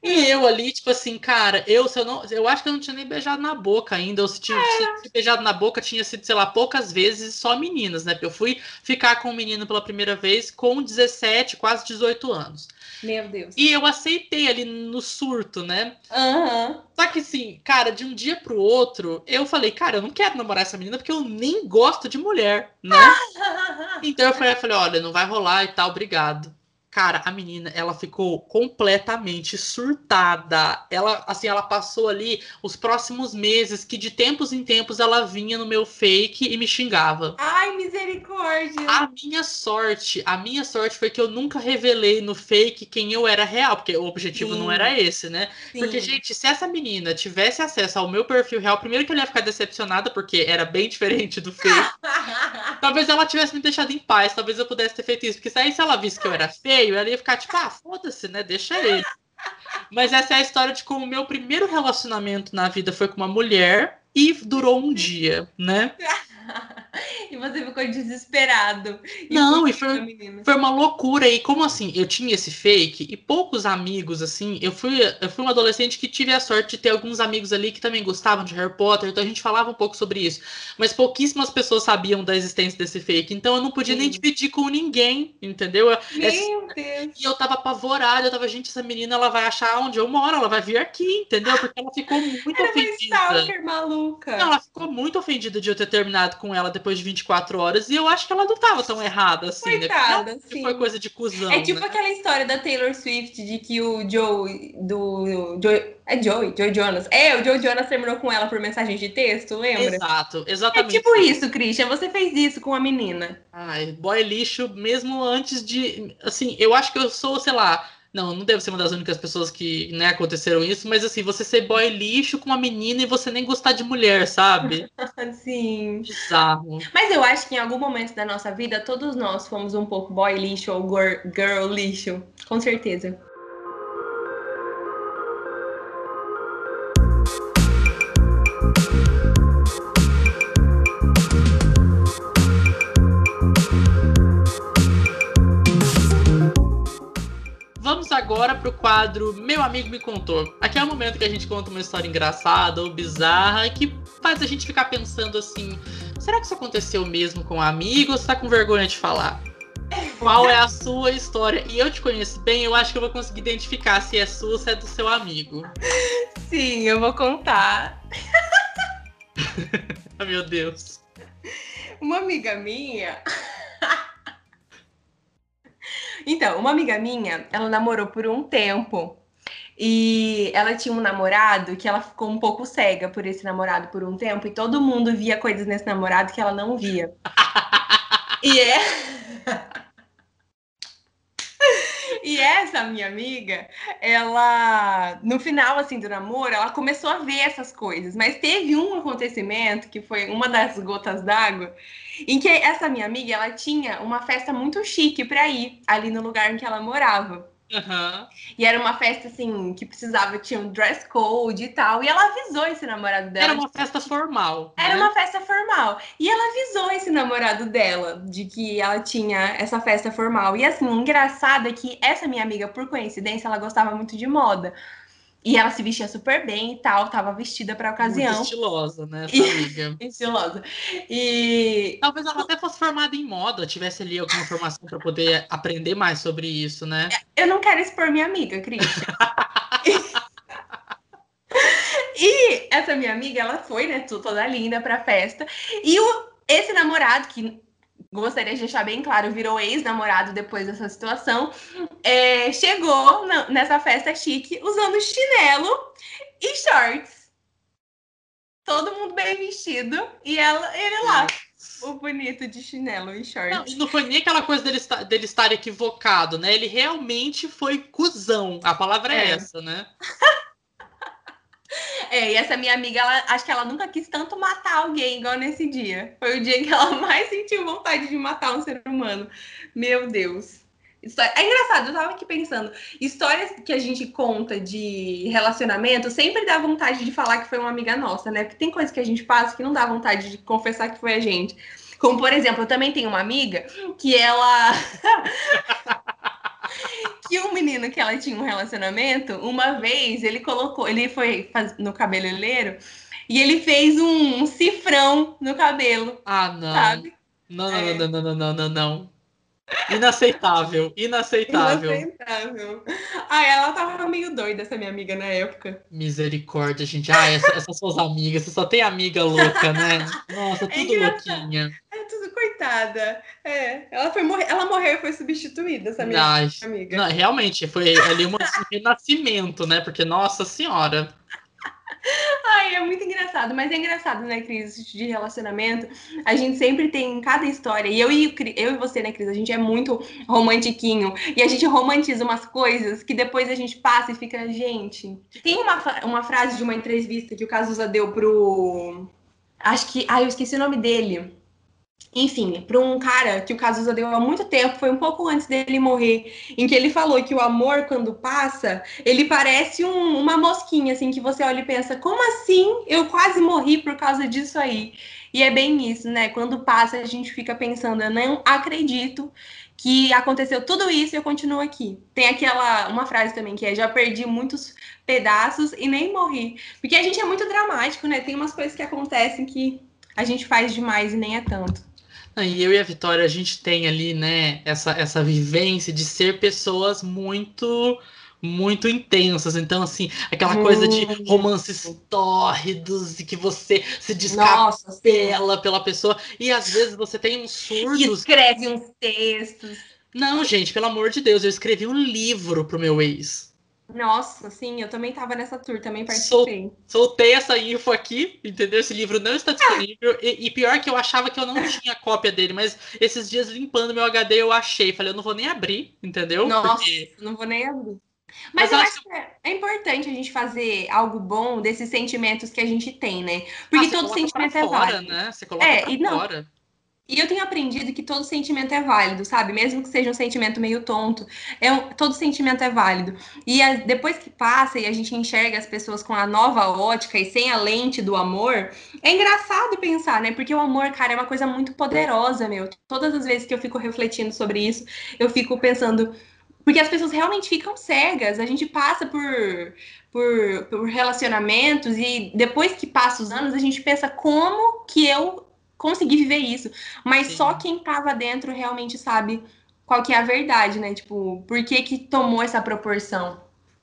E eu ali, tipo assim, cara, eu, se eu, não, eu acho que eu não tinha nem beijado na boca ainda. Ou se tinha se, se beijado na boca, tinha sido, sei lá, poucas vezes só meninas, né? Porque eu fui ficar com um menino pela primeira vez com 17, quase 18 anos. Meu Deus. E eu aceitei ali no surto, né? Aham. Só que assim, cara, de um dia pro outro, eu falei, cara, eu não quero namorar essa menina porque eu nem gosto de mulher, né? Então eu falei, eu falei, olha, não vai rolar e tal, obrigado. Cara, a menina, ela ficou completamente surtada. Ela, assim, ela passou ali os próximos meses que de tempos em tempos ela vinha no meu fake e me xingava. Ai, misericórdia. A minha sorte, a minha sorte foi que eu nunca revelei no fake quem eu era real, porque o objetivo Sim. não era esse, né? Sim. Porque, gente, se essa menina tivesse acesso ao meu perfil real, primeiro que ela ia ficar decepcionada, porque era bem diferente do fake. talvez ela tivesse me deixado em paz, talvez eu pudesse ter feito isso. Porque aí se ela visse que eu era feio, ela ia ficar tipo, ah, foda-se, né? Deixa ele. Mas essa é a história de como o meu primeiro relacionamento na vida foi com uma mulher e durou um dia, né? e você ficou desesperado. E não, e foi, foi uma loucura. E como assim? Eu tinha esse fake e poucos amigos, assim. Eu fui, eu fui um adolescente que tive a sorte de ter alguns amigos ali que também gostavam de Harry Potter, então a gente falava um pouco sobre isso. Mas pouquíssimas pessoas sabiam da existência desse fake, então eu não podia Sim. nem dividir com ninguém, entendeu? Meu Deus! E eu tava apavorada, eu tava, gente, essa menina ela vai achar onde eu moro, ela vai vir aqui, entendeu? Porque ela ficou muito Era ofendida. Uma stalker maluca. Não, ela ficou muito ofendida de eu ter terminado com ela depois de 24 horas, e eu acho que ela não tava tão errada assim, né? Coitada, né? Sim. Foi coisa de cuzão. É tipo né? aquela história da Taylor Swift de que o Joe do Joe, é Joey, Joe Jonas. É, o Joe Jonas terminou com ela por mensagem de texto, lembra? Exato, exatamente. É tipo isso, Christian. Você fez isso com a menina. Ai, boy lixo mesmo antes de. Assim, eu acho que eu sou, sei lá. Não, não devo ser uma das únicas pessoas que né, aconteceram isso, mas assim, você ser boy lixo com uma menina e você nem gostar de mulher, sabe? Sim. Bizarro. Mas eu acho que em algum momento da nossa vida, todos nós fomos um pouco boy lixo ou girl lixo. Com certeza. Agora pro quadro Meu Amigo Me Contou. Aqui é o momento que a gente conta uma história engraçada ou bizarra que faz a gente ficar pensando assim: será que isso aconteceu mesmo com um amigo ou você tá com vergonha de falar? Qual é a sua história? E eu te conheço bem, eu acho que eu vou conseguir identificar se é sua ou se é do seu amigo. Sim, eu vou contar. Meu Deus. Uma amiga minha então, uma amiga minha, ela namorou por um tempo. E ela tinha um namorado que ela ficou um pouco cega por esse namorado por um tempo. E todo mundo via coisas nesse namorado que ela não via. e é. E essa minha amiga, ela, no final assim do namoro, ela começou a ver essas coisas, mas teve um acontecimento que foi uma das gotas d'água, em que essa minha amiga, ela tinha uma festa muito chique para ir ali no lugar em que ela morava. Uhum. E era uma festa, assim, que precisava, tinha um dress code e tal. E ela avisou esse namorado dela. Era uma festa formal. Era né? uma festa formal. E ela avisou esse namorado dela de que ela tinha essa festa formal. E assim, engraçado é que essa minha amiga, por coincidência, ela gostava muito de moda. E ela se vestia super bem e tal, tava vestida pra ocasião. Muito estilosa, né, essa amiga? estilosa. E. Talvez ela até fosse formada em moda, tivesse ali alguma informação para poder aprender mais sobre isso, né? Eu não quero expor minha amiga, Christian. e essa minha amiga, ela foi, né, toda linda pra festa. E o, esse namorado, que gostaria de deixar bem claro, virou ex-namorado depois dessa situação, é, chegou na, nessa festa chique usando chinelo e shorts. Todo mundo bem vestido e ela, ele lá, o bonito de chinelo e shorts. Não, não foi nem aquela coisa dele, dele estar equivocado, né? Ele realmente foi cuzão. A palavra é, é essa, né? É, e essa minha amiga, ela, acho que ela nunca quis tanto matar alguém igual nesse dia. Foi o dia que ela mais sentiu vontade de matar um ser humano. Meu Deus. É engraçado, eu tava aqui pensando, histórias que a gente conta de relacionamento sempre dá vontade de falar que foi uma amiga nossa, né? Porque tem coisas que a gente passa que não dá vontade de confessar que foi a gente. Como, por exemplo, eu também tenho uma amiga que ela. que um menino que ela tinha um relacionamento, uma vez ele colocou, ele foi no cabeleireiro e ele fez um, um cifrão no cabelo. Ah, não. Sabe? Não, não, é. não, não, não, não, não, não. Inaceitável, inaceitável. Inaceitável. Ah, ela tava meio doida, essa minha amiga, na época. Misericórdia, gente. Ah, essa, essas suas amigas, você só tem amiga louca, né? Nossa, é tudo é louquinha. É tudo coitada. É, ela foi morrer, ela morreu e foi substituída, essa minha Ai, amiga. Não, realmente, foi ali um renascimento, né? Porque, nossa senhora. Ai, é muito engraçado, mas é engraçado, né, Cris, de relacionamento. A gente sempre tem cada história, e eu e, eu e você, né, Cris, a gente é muito romantiquinho, e a gente romantiza umas coisas que depois a gente passa e fica, gente. Tem uma, uma frase de uma entrevista que o Cazuza deu pro. Acho que. Ai, eu esqueci o nome dele. Enfim, para um cara que o Cazuza deu há muito tempo, foi um pouco antes dele morrer, em que ele falou que o amor, quando passa, ele parece um, uma mosquinha, assim, que você olha e pensa, como assim eu quase morri por causa disso aí? E é bem isso, né? Quando passa, a gente fica pensando, eu não acredito que aconteceu tudo isso e eu continuo aqui. Tem aquela uma frase também que é já perdi muitos pedaços e nem morri. Porque a gente é muito dramático, né? Tem umas coisas que acontecem que a gente faz demais e nem é tanto. E eu e a Vitória, a gente tem ali, né, essa, essa vivência de ser pessoas muito muito intensas. Então, assim, aquela hum. coisa de romances tórridos e que você se descapela pela pessoa. E às vezes você tem uns surdos. E escreve uns textos. Não, gente, pelo amor de Deus, eu escrevi um livro pro meu ex. Nossa, sim, eu também tava nessa tour, também participei. Sol, soltei essa info aqui, entendeu? Esse livro não está disponível. e, e, pior que eu achava que eu não tinha cópia dele, mas esses dias limpando meu HD eu achei. Falei, eu não vou nem abrir, entendeu? Nossa, Porque... não vou nem abrir. Mas, mas eu acho que é, é importante a gente fazer algo bom desses sentimentos que a gente tem, né? Porque ah, todo sentimento é fora, válido. Né? Você coloca é, pra e não, fora. E eu tenho aprendido que todo sentimento é válido, sabe? Mesmo que seja um sentimento meio tonto, é um, todo sentimento é válido. E a, depois que passa e a gente enxerga as pessoas com a nova ótica e sem a lente do amor, é engraçado pensar, né? Porque o amor, cara, é uma coisa muito poderosa, meu. Todas as vezes que eu fico refletindo sobre isso, eu fico pensando. Porque as pessoas realmente ficam cegas. A gente passa por, por, por relacionamentos e depois que passa os anos, a gente pensa como que eu conseguir viver isso. Mas Sim. só quem tava dentro realmente sabe qual que é a verdade, né? Tipo, por que que tomou essa proporção?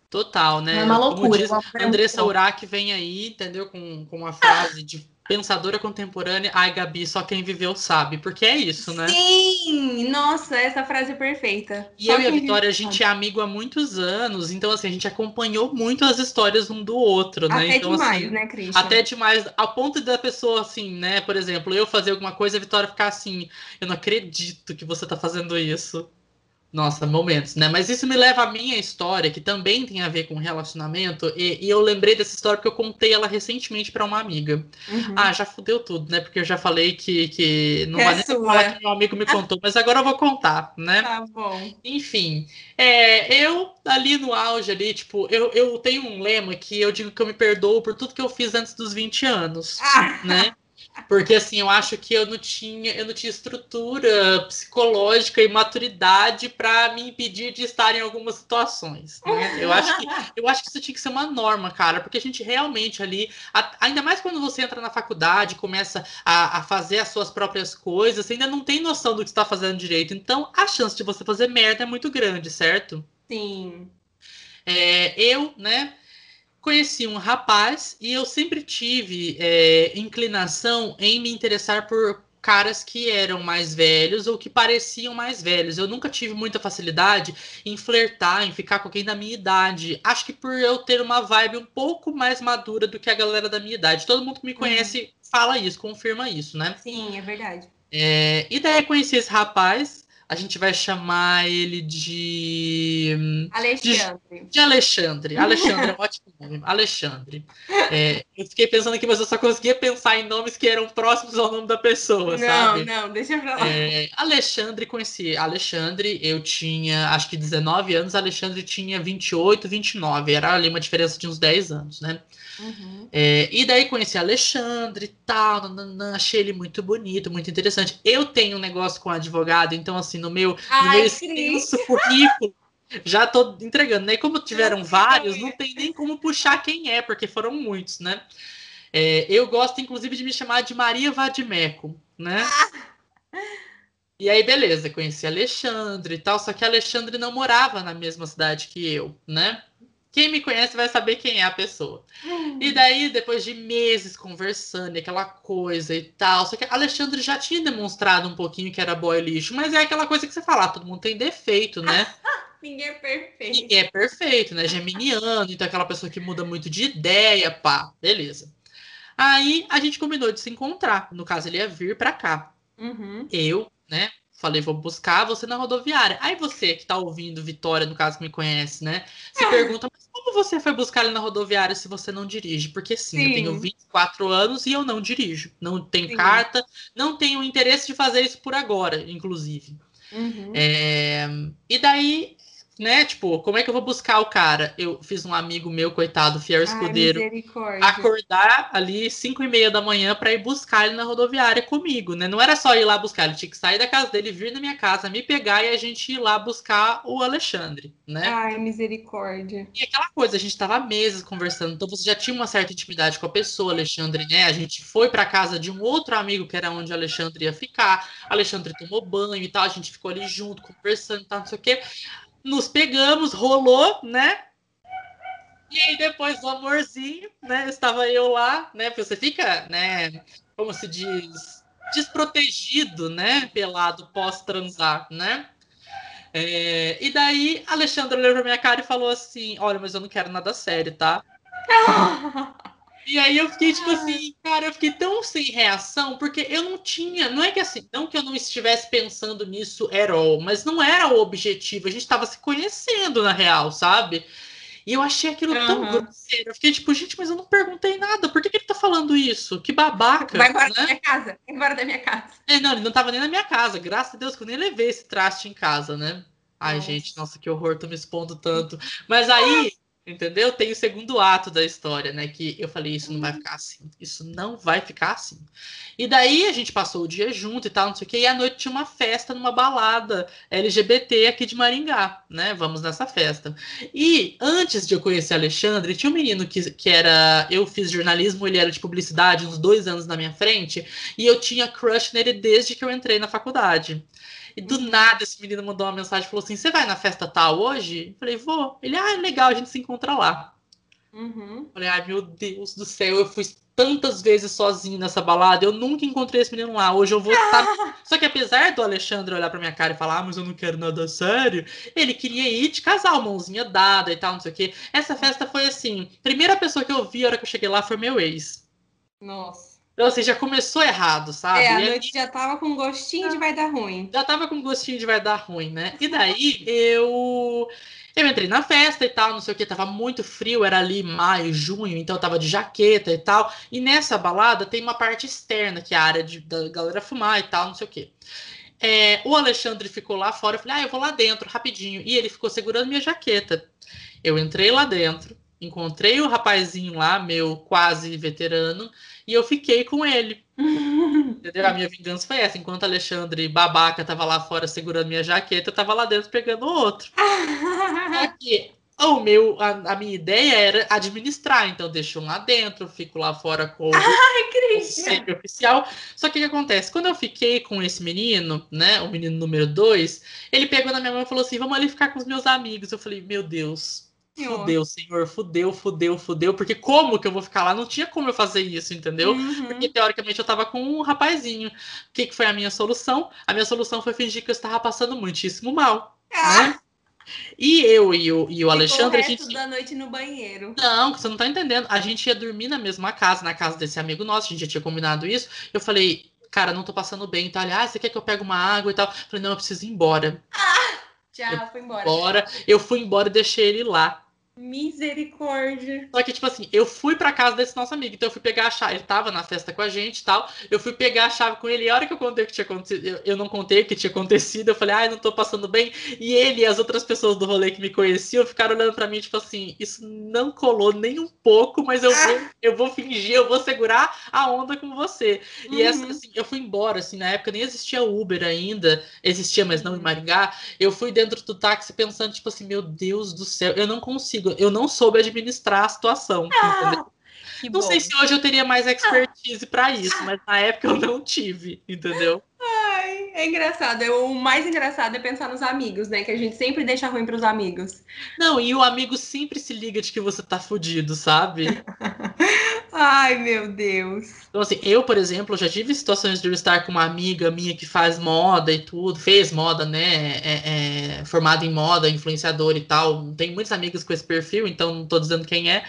Total, né? É uma loucura. Como diz, Andressa Urach vem aí, entendeu? Com, com uma frase de pensadora contemporânea, ai Gabi, só quem viveu sabe, porque é isso, né? Sim, nossa, essa frase é perfeita. E só eu e a Vitória, a gente é amigo há muitos anos, então assim, a gente acompanhou muito as histórias um do outro, né? Até então, demais, assim, né, Christian? Até demais, a ponto da pessoa, assim, né, por exemplo, eu fazer alguma coisa e a Vitória ficar assim, eu não acredito que você tá fazendo isso. Nossa, momentos, né? Mas isso me leva à minha história, que também tem a ver com relacionamento, e, e eu lembrei dessa história porque eu contei ela recentemente para uma amiga. Uhum. Ah, já fudeu tudo, né? Porque eu já falei que, que não é vai nem falar que meu amigo me contou, mas agora eu vou contar, né? Tá bom. Enfim, é, eu ali no auge ali, tipo, eu, eu tenho um lema que eu digo que eu me perdoo por tudo que eu fiz antes dos 20 anos, ah. né? Porque assim, eu acho que eu não tinha, eu não tinha estrutura psicológica e maturidade para me impedir de estar em algumas situações. Né? Eu acho que eu acho que isso tinha que ser uma norma, cara, porque a gente realmente ali, ainda mais quando você entra na faculdade, começa a, a fazer as suas próprias coisas, você ainda não tem noção do que está fazendo direito. Então, a chance de você fazer merda é muito grande, certo? Sim. É, eu, né? Conheci um rapaz e eu sempre tive é, inclinação em me interessar por caras que eram mais velhos ou que pareciam mais velhos. Eu nunca tive muita facilidade em flertar, em ficar com alguém da minha idade. Acho que por eu ter uma vibe um pouco mais madura do que a galera da minha idade. Todo mundo que me uhum. conhece uhum. fala isso, confirma isso, né? Sim, é verdade. É, e daí conheci esse rapaz a gente vai chamar ele de. Alexandre. De, de Alexandre. Alexandre é um ótimo nome. Alexandre. É, eu fiquei pensando aqui, mas eu só conseguia pensar em nomes que eram próximos ao nome da pessoa, não, sabe? Não, não, deixa pra lá. É, Alexandre, conheci Alexandre, eu tinha acho que 19 anos, Alexandre tinha 28, 29. Era ali uma diferença de uns 10 anos, né? Uhum. É, e daí conheci Alexandre e tal, nananã, achei ele muito bonito, muito interessante. Eu tenho um negócio com advogado, então, assim, no meu, Ai, no meu extenso currículo, já tô entregando, né? E como tiveram vários, não tem nem como puxar quem é, porque foram muitos, né? É, eu gosto, inclusive, de me chamar de Maria Vadimeco, né? Ah. E aí, beleza, conheci Alexandre e tal, só que Alexandre não morava na mesma cidade que eu, né? Quem me conhece vai saber quem é a pessoa. Hum. E daí, depois de meses conversando, aquela coisa e tal. Só que Alexandre já tinha demonstrado um pouquinho que era boy lixo, mas é aquela coisa que você fala, ah, todo mundo tem defeito, né? Ninguém é perfeito. Ninguém é perfeito, né? Geminiano, então aquela pessoa que muda muito de ideia, pá, beleza. Aí a gente combinou de se encontrar. No caso, ele ia vir pra cá. Uhum. Eu, né? Falei, vou buscar você na rodoviária. Aí você que tá ouvindo, Vitória, no caso que me conhece, né? Se pergunta, mas como você foi buscar ele na rodoviária se você não dirige? Porque sim, sim. eu tenho 24 anos e eu não dirijo. Não tenho sim. carta, não tenho interesse de fazer isso por agora, inclusive. Uhum. É... E daí né? Tipo, como é que eu vou buscar o cara? Eu fiz um amigo meu, coitado, fiel escudeiro, acordar ali 5 e meia da manhã para ir buscar ele na rodoviária comigo, né? Não era só ir lá buscar, ele tinha que sair da casa dele, vir na minha casa, me pegar e a gente ir lá buscar o Alexandre, né? Ai, misericórdia. E aquela coisa, a gente tava meses conversando, então você já tinha uma certa intimidade com a pessoa, Alexandre, né? A gente foi para casa de um outro amigo que era onde o Alexandre ia ficar. Alexandre tomou banho e tal, a gente ficou ali junto, conversando e tal, não sei o quê nos pegamos, rolou, né? E aí depois do amorzinho, né? Estava eu lá, né? Porque você fica, né? Como se diz, desprotegido, né? Pelado pós-transar, né? É, e daí Alexandre olhou pra minha cara e falou assim: Olha, mas eu não quero nada sério, tá? E aí eu fiquei tipo assim, cara, eu fiquei tão sem reação, porque eu não tinha, não é que assim, não que eu não estivesse pensando nisso at all, mas não era o objetivo, a gente tava se conhecendo na real, sabe? E eu achei aquilo uhum. tão grosseiro. Eu fiquei tipo, gente, mas eu não perguntei nada. Por que, que ele tá falando isso? Que babaca. Vai embora né? da minha casa. Vai embora da minha casa. É, não, ele não tava nem na minha casa. Graças a Deus que eu nem levei esse traste em casa, né? Ai, nossa. gente, nossa, que horror, tô me expondo tanto. Mas aí, Entendeu? Tem o segundo ato da história, né? Que eu falei, isso não vai ficar assim. Isso não vai ficar assim. E daí a gente passou o dia junto e tal, não sei o quê. E à noite tinha uma festa numa balada LGBT aqui de Maringá, né? Vamos nessa festa. E antes de eu conhecer Alexandre, tinha um menino que, que era. Eu fiz jornalismo, ele era de publicidade, uns dois anos na minha frente. E eu tinha crush nele desde que eu entrei na faculdade. E do nada esse menino mandou uma mensagem e falou assim: Você vai na festa tal hoje? Eu falei, vou. Ele, ah, legal, a gente se encontra lá. Uhum. Falei, ai meu Deus do céu, eu fui tantas vezes sozinho nessa balada, eu nunca encontrei esse menino lá. Hoje eu vou estar. Só que apesar do Alexandre olhar pra minha cara e falar, ah, mas eu não quero nada sério, ele queria ir de casal, mãozinha dada e tal, não sei o quê. Essa festa foi assim: primeira pessoa que eu vi a hora que eu cheguei lá foi meu ex. Nossa. Então, assim, já começou errado, sabe? É, a noite já tava com gostinho de vai dar ruim. Já tava com gostinho de vai dar ruim, né? E daí eu. Eu entrei na festa e tal, não sei o que, tava muito frio, era ali maio, junho, então eu tava de jaqueta e tal. E nessa balada tem uma parte externa, que é a área de, da galera fumar e tal, não sei o que. É, o Alexandre ficou lá fora, eu falei, ah, eu vou lá dentro, rapidinho. E ele ficou segurando minha jaqueta. Eu entrei lá dentro, encontrei o rapazinho lá, meu quase veterano, e eu fiquei com ele. Entendeu? A minha vingança foi essa. Enquanto Alexandre babaca tava lá fora segurando minha jaqueta, eu tava lá dentro pegando outro. Aqui, o meu, a, a, minha ideia era administrar, então deixo um lá dentro, fico lá fora com Ai, o oficial. Só que o que acontece? Quando eu fiquei com esse menino, né, o menino número dois, ele pegou na minha mão e falou assim: vamos ali ficar com os meus amigos. Eu falei, meu Deus, Fudeu, senhor, fudeu, fudeu, fudeu. Porque como que eu vou ficar lá? Não tinha como eu fazer isso, entendeu? Uhum. Porque teoricamente eu tava com um rapazinho. O que, que foi a minha solução? A minha solução foi fingir que eu estava passando muitíssimo mal. Ah. Né? E eu e o, e o Alexandre. O resto a gente... da noite no banheiro. Não, você não tá entendendo. A gente ia dormir na mesma casa, na casa desse amigo nosso, a gente já tinha combinado isso. Eu falei, cara, não tô passando bem. Então, aliás, você quer que eu pegue uma água e tal? Eu falei, não, eu preciso ir embora. Ah, já, foi embora. embora. Eu fui embora e deixei ele lá. Misericórdia. Só que, tipo assim, eu fui pra casa desse nosso amigo, então eu fui pegar a chave. Ele tava na festa com a gente e tal. Eu fui pegar a chave com ele. E a hora que eu contei o que tinha acontecido, eu, eu não contei o que tinha acontecido. Eu falei, ai, não tô passando bem. E ele e as outras pessoas do rolê que me conheciam ficaram olhando pra mim, tipo assim, isso não colou nem um pouco, mas eu vou, eu vou fingir, eu vou segurar a onda com você. Uhum. E essa, assim, eu fui embora, assim, na época nem existia Uber ainda, existia, mas não em Maringá. Eu fui dentro do táxi pensando, tipo assim, meu Deus do céu, eu não consigo eu não soube administrar a situação. Ah, não bom. sei se hoje eu teria mais expertise ah. para isso, mas na época eu não tive, entendeu? É engraçado. O mais engraçado é pensar nos amigos, né? Que a gente sempre deixa ruim para os amigos. Não, e o amigo sempre se liga de que você tá fudido, sabe? Ai, meu Deus. Então, assim, eu, por exemplo, já tive situações de eu estar com uma amiga minha que faz moda e tudo, fez moda, né? É, é, formada em moda, influenciador e tal. Tem muitas amigas com esse perfil, então não tô dizendo quem é.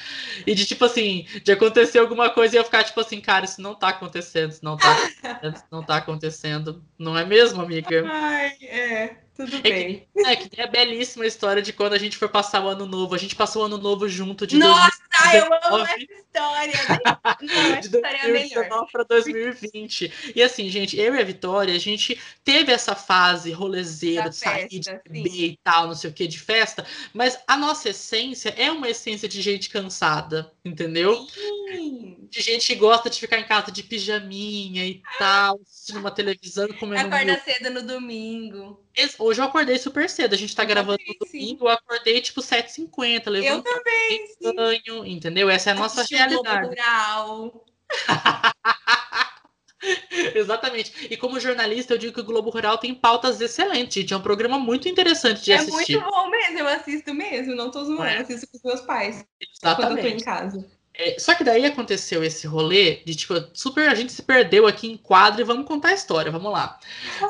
E de tipo assim, de acontecer alguma coisa e eu ficar, tipo assim, cara, isso não tá acontecendo, isso não tá acontecendo, isso não tá acontecendo. Não é mesmo, amiga? Ai, é. Tudo bem. É que, é que é a belíssima história de quando a gente foi passar o ano novo. A gente passou o ano novo junto de Nossa, 2019. eu amo essa história. Não, essa de 2019 para 2020. E assim, gente, eu e a Vitória, a gente teve essa fase rolezeira, de sair, de beber e tal, não sei o que, de festa. Mas a nossa essência é uma essência de gente cansada, entendeu? Sim. De gente que gosta de ficar em casa de pijaminha e tal, assistindo uma televisão, comendo. Acorda cedo no domingo. Hoje eu acordei super cedo. A gente tá eu gravando também, no domingo, eu acordei tipo 7h50. Eu também, sim. Banho, entendeu? Essa é a nossa realidade. Rural. Exatamente. E como jornalista, eu digo que o Globo Rural tem pautas excelentes, gente. É um programa muito interessante de é assistir. É muito bom mesmo, eu assisto mesmo, não tô zoando, é. assisto com os meus pais. Exatamente. Quando eu tô em casa. É, só que daí aconteceu esse rolê de tipo, super a gente se perdeu aqui em quadro e vamos contar a história, vamos lá.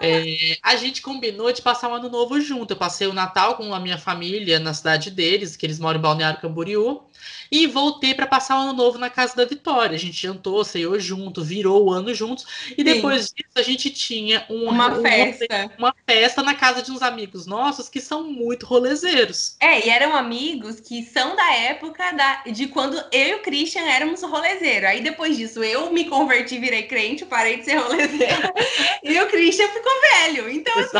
É, a gente combinou de passar o um ano novo junto. Eu passei o Natal com a minha família na cidade deles, que eles moram em Balneário Camboriú. E voltei para passar o ano novo na casa da Vitória. A gente jantou, ceiou junto, virou o ano juntos. E depois Sim. disso, a gente tinha um, uma um, festa. Uma festa na casa de uns amigos nossos que são muito rolezeiros. É, e eram amigos que são da época da, de quando eu e o Christian éramos rolezeiros. Aí depois disso, eu me converti, virei crente, parei de ser rolezeiro. e o Christian ficou velho. Então, assim...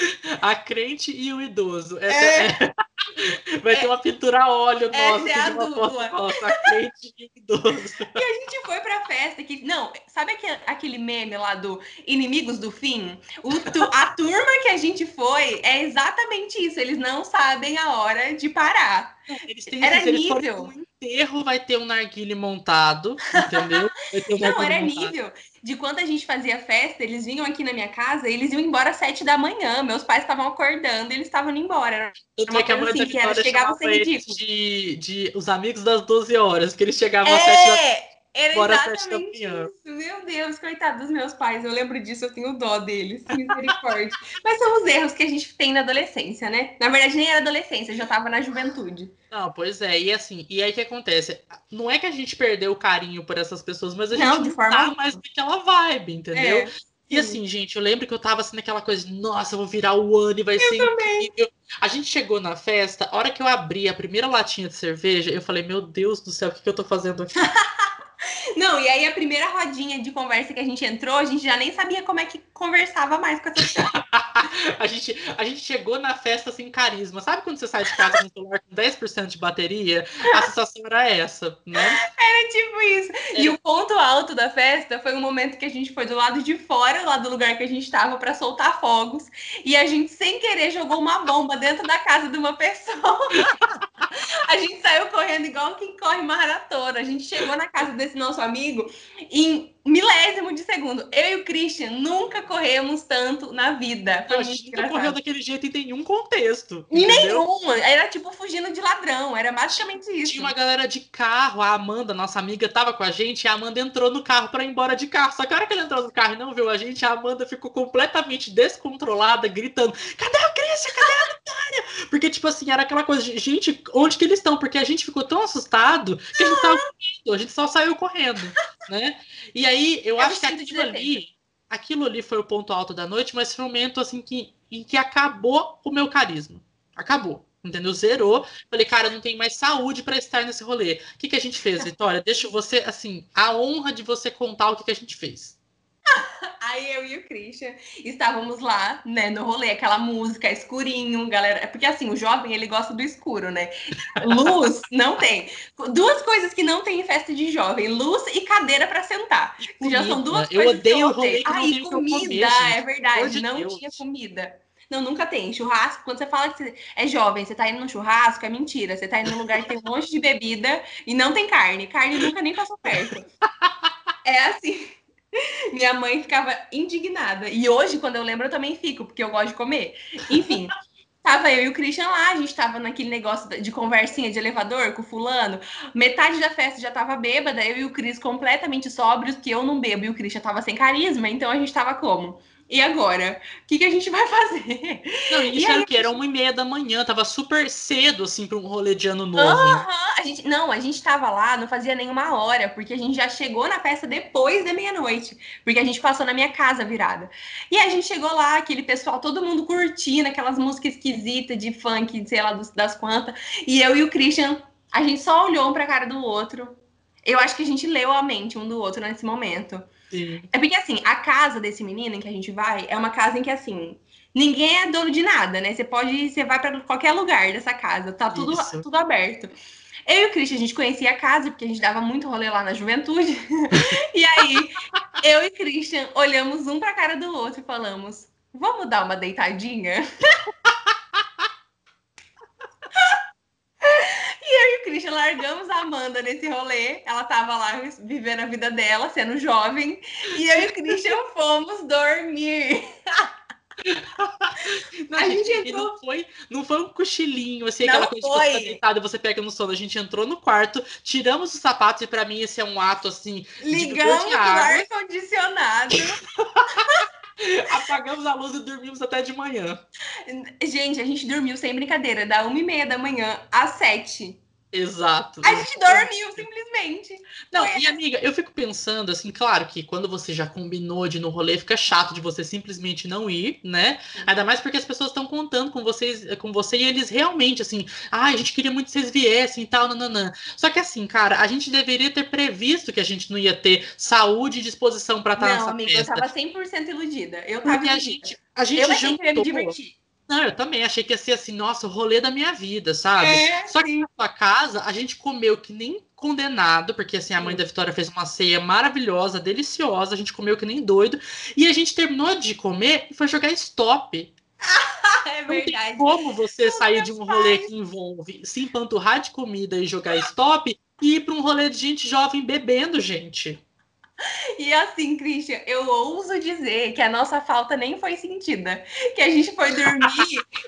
A crente e o idoso. Essa é... é... Vai ter uma pintura a óleo nossa é a foto nossa, crente e idoso. E a gente foi pra festa que. Não, sabe aquele, meme lá do Inimigos do Fim? O, tu, a turma que a gente foi é exatamente isso. Eles não sabem a hora de parar. Eles têm, Era se nível. Enterro vai ter um narguile montado, entendeu? Um não, era montado. nível de quando a gente fazia festa, eles vinham aqui na minha casa e eles iam embora às sete da manhã. Meus pais estavam acordando e eles estavam indo embora. Era uma coisa assim, que era, chegava a ser ridículo. De, de os amigos das 12 horas, que eles chegavam é... às sete da era Bora exatamente isso. Meu Deus, coitado dos meus pais. Eu lembro disso, eu tenho dó deles. Misericórdia. Mas são os erros que a gente tem na adolescência, né? Na verdade, nem era adolescência, já tava na juventude. Não, pois é. E assim, e aí que acontece? Não é que a gente perdeu o carinho por essas pessoas, mas a não, gente de forma tá mais naquela vibe, entendeu? É. E assim, gente, eu lembro que eu tava assim naquela coisa, nossa, eu vou virar o ano e vai eu ser também. incrível. A gente chegou na festa, a hora que eu abri a primeira latinha de cerveja, eu falei, meu Deus do céu, o que, que eu tô fazendo aqui? Não, e aí a primeira rodinha de conversa que a gente entrou, a gente já nem sabia como é que conversava mais com essa pessoa. a, gente, a gente chegou na festa sem carisma. Sabe quando você sai de casa com o celular com 10% de bateria? A sensação era essa, né? Era tipo isso. É. E o ponto alto da festa foi um momento que a gente foi do lado de fora, lá do lugar que a gente estava, para soltar fogos. E a gente, sem querer, jogou uma bomba dentro da casa de uma pessoa. a gente saiu correndo igual quem corre maratona. A gente chegou na casa desse nosso amigo em milésimo de segundo. Eu e o Christian nunca corremos tanto na vida. Foi a gente nunca correu daquele jeito em nenhum contexto. Em nenhum. Era tipo fugindo de ladrão. Era basicamente isso. Tinha uma galera de carro. A Amanda, nossa amiga, tava com a gente. E a Amanda entrou no carro para ir embora de carro. Só que a hora que ela entrou no carro e não viu a gente, a Amanda ficou completamente descontrolada, gritando: Cadê o Christian? Cadê a Vitória? Porque, tipo assim, era aquela coisa de gente, onde que eles estão? Porque a gente ficou tão assustado que a gente tava correndo. A gente só saiu correndo, né? E aí, eu, eu acho que aquilo ali, aquilo ali foi o ponto alto da noite, mas foi um momento assim que, em que acabou o meu carisma. Acabou. Entendeu? Zerou. Falei, cara, não tenho mais saúde para estar nesse rolê. O que, que a gente fez, Vitória? Deixa você, assim, a honra de você contar o que, que a gente fez. Aí eu e o Christian estávamos lá, né, no rolê, aquela música escurinho, galera. Porque assim, o jovem ele gosta do escuro, né? Luz não tem. Duas coisas que não tem em festa de jovem: luz e cadeira para sentar. Já são duas eu coisas odeio que eu odeio. Ai, comida, comer, é verdade, de não Deus. tinha comida. Não, nunca tem. Churrasco, quando você fala que é jovem, você tá indo no churrasco, é mentira. Você tá indo num lugar que tem um monte de bebida e não tem carne. Carne nunca nem passou perto. É assim. Minha mãe ficava indignada. E hoje, quando eu lembro, eu também fico, porque eu gosto de comer. Enfim. Tava eu e o Christian lá, a gente tava naquele negócio de conversinha de elevador com o fulano. Metade da festa já tava bêbada, eu e o Cris completamente sóbrios, que eu não bebo e o Christian tava sem carisma, então a gente tava como? E agora? O que, que a gente vai fazer? Não, isso era o que? Era uma e meia da manhã, tava super cedo, assim, para um rolê de ano novo. Uhum. A gente, não, a gente tava lá, não fazia nenhuma hora, porque a gente já chegou na festa depois da meia-noite, porque a gente passou na minha casa virada. E a gente chegou lá, aquele pessoal, todo mundo curtindo aquelas músicas esquisitas de funk, sei lá, das quantas. E eu e o Christian, a gente só olhou um pra cara do outro. Eu acho que a gente leu a mente um do outro nesse momento. Sim. É porque, assim, a casa desse menino em que a gente vai é uma casa em que, assim, ninguém é dono de nada, né? Você pode, você vai para qualquer lugar dessa casa, tá tudo, tudo aberto. Eu e o Christian, a gente conhecia a casa, porque a gente dava muito rolê lá na juventude. e aí, eu e Christian olhamos um pra cara do outro e falamos: vamos dar uma deitadinha? E eu e o Christian largamos a Amanda nesse rolê. Ela tava lá vivendo a vida dela, sendo jovem. E eu e o Christian fomos dormir. Não, a gente, gente entrou... não, foi, não foi um cochilinho, assim, aquela coisa foi. de você deitada e você pega no sono. A gente entrou no quarto, tiramos os sapatos, e para mim esse é um ato assim. Ligamos o ar-condicionado. Apagamos a luz e dormimos até de manhã. Gente, a gente dormiu sem brincadeira, da uma e meia da manhã às sete. Exato. A gente dormiu simplesmente. Não, e amiga, eu fico pensando assim, claro que quando você já combinou de ir no rolê, fica chato de você simplesmente não ir, né? Ainda mais porque as pessoas estão contando com vocês, com você e eles realmente assim, ah, a gente queria muito que vocês viessem e tal, nananã. Só que assim, cara, a gente deveria ter previsto que a gente não ia ter saúde e disposição para estar não, nessa amiga, festa. eu tava 100% iludida. Eu tava porque a gente, a gente eu jantou. que me divertir. Não, eu também achei que ia ser assim, nossa, o rolê da minha vida, sabe? É, Só que na sua casa, a gente comeu que nem condenado, porque assim, a mãe da Vitória fez uma ceia maravilhosa, deliciosa, a gente comeu que nem doido, e a gente terminou de comer e foi jogar stop. é verdade. como você sair de um rolê que envolve se empanturrar de comida e jogar stop e ir para um rolê de gente jovem bebendo, gente. E assim, Christian, eu ouso dizer que a nossa falta nem foi sentida. Que a gente foi dormir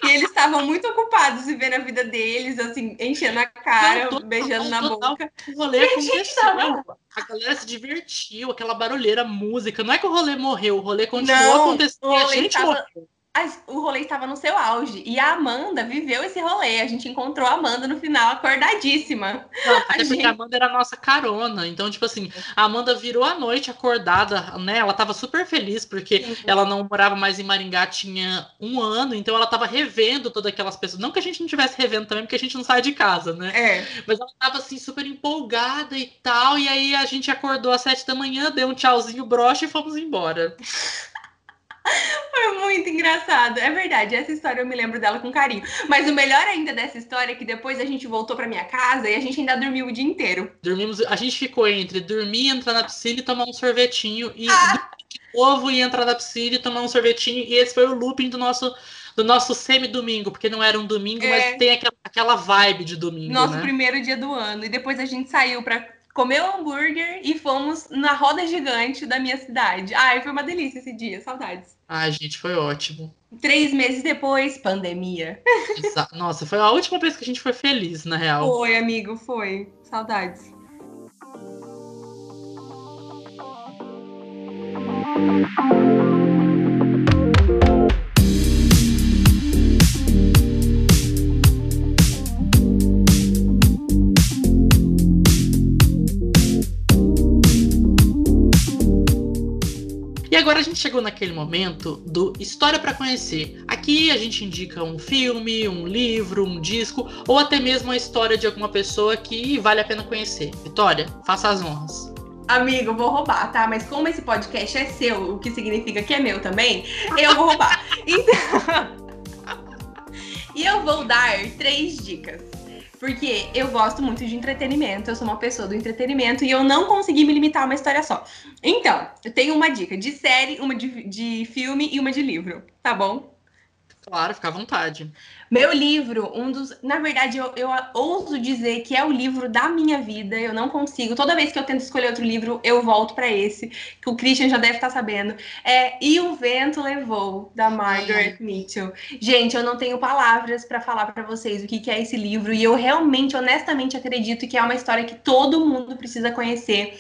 e eles estavam muito ocupados vivendo a vida deles, assim, enchendo a cara, total, beijando na total. boca. O rolê aconteceu. tava- A galera se divertiu, aquela barulheira, música. Não é que o rolê morreu, o rolê continuou Não, acontecendo. a gente tava- morreu. As- o rolê estava no seu auge. E a Amanda viveu esse rolê. A gente encontrou a Amanda no final, acordadíssima. Não, até porque gente- a Amanda era a nossa carona. Então, tipo assim, a Amanda virou a noite acordada, né? Ela tava super feliz porque Sim. ela não morava mais em Maringá, tinha um ano, então ela tava revendo todas aquelas pessoas. Não que a gente não estivesse revendo também, porque a gente não sai de casa, né? É. Mas ela tava assim, super empolgada e tal. E aí a gente acordou às sete da manhã, deu um tchauzinho broche e fomos embora. Foi muito engraçado. É verdade, essa história eu me lembro dela com carinho. Mas o melhor ainda dessa história é que depois a gente voltou pra minha casa e a gente ainda dormiu o dia inteiro. Dormimos, a gente ficou entre dormir, entrar na piscina e tomar um sorvetinho e de novo e entrar na piscina e tomar um sorvetinho. E esse foi o looping do nosso do nosso semi-domingo, porque não era um domingo, É. mas tem aquela, aquela vibe de domingo, Nosso né? primeiro dia do ano. E depois a gente saiu pra comer o hambúrguer e fomos na roda gigante da minha cidade. Ai, foi uma delícia esse dia, saudades. Ai, gente, foi ótimo. Três meses depois, pandemia. Nossa, foi a última vez que a gente foi feliz, na real. Foi, amigo, foi. Saudades. Agora a gente chegou naquele momento do História pra Conhecer. Aqui a gente indica um filme, um livro, um disco ou até mesmo a história de alguma pessoa que vale a pena conhecer. Vitória, faça as honras. Amigo, vou roubar, tá? Mas como esse podcast é seu, o que significa que é meu também, eu vou roubar. Então. e eu vou dar três dicas. Porque eu gosto muito de entretenimento, eu sou uma pessoa do entretenimento e eu não consegui me limitar a uma história só. Então, eu tenho uma dica de série, uma de, de filme e uma de livro, tá bom? Claro, fica à vontade. Meu livro, um dos. Na verdade, eu, eu ouso dizer que é o livro da minha vida. Eu não consigo. Toda vez que eu tento escolher outro livro, eu volto para esse, que o Christian já deve estar sabendo. É E o Vento Levou, da Margaret Ai. Mitchell. Gente, eu não tenho palavras para falar para vocês o que, que é esse livro. E eu realmente, honestamente, acredito que é uma história que todo mundo precisa conhecer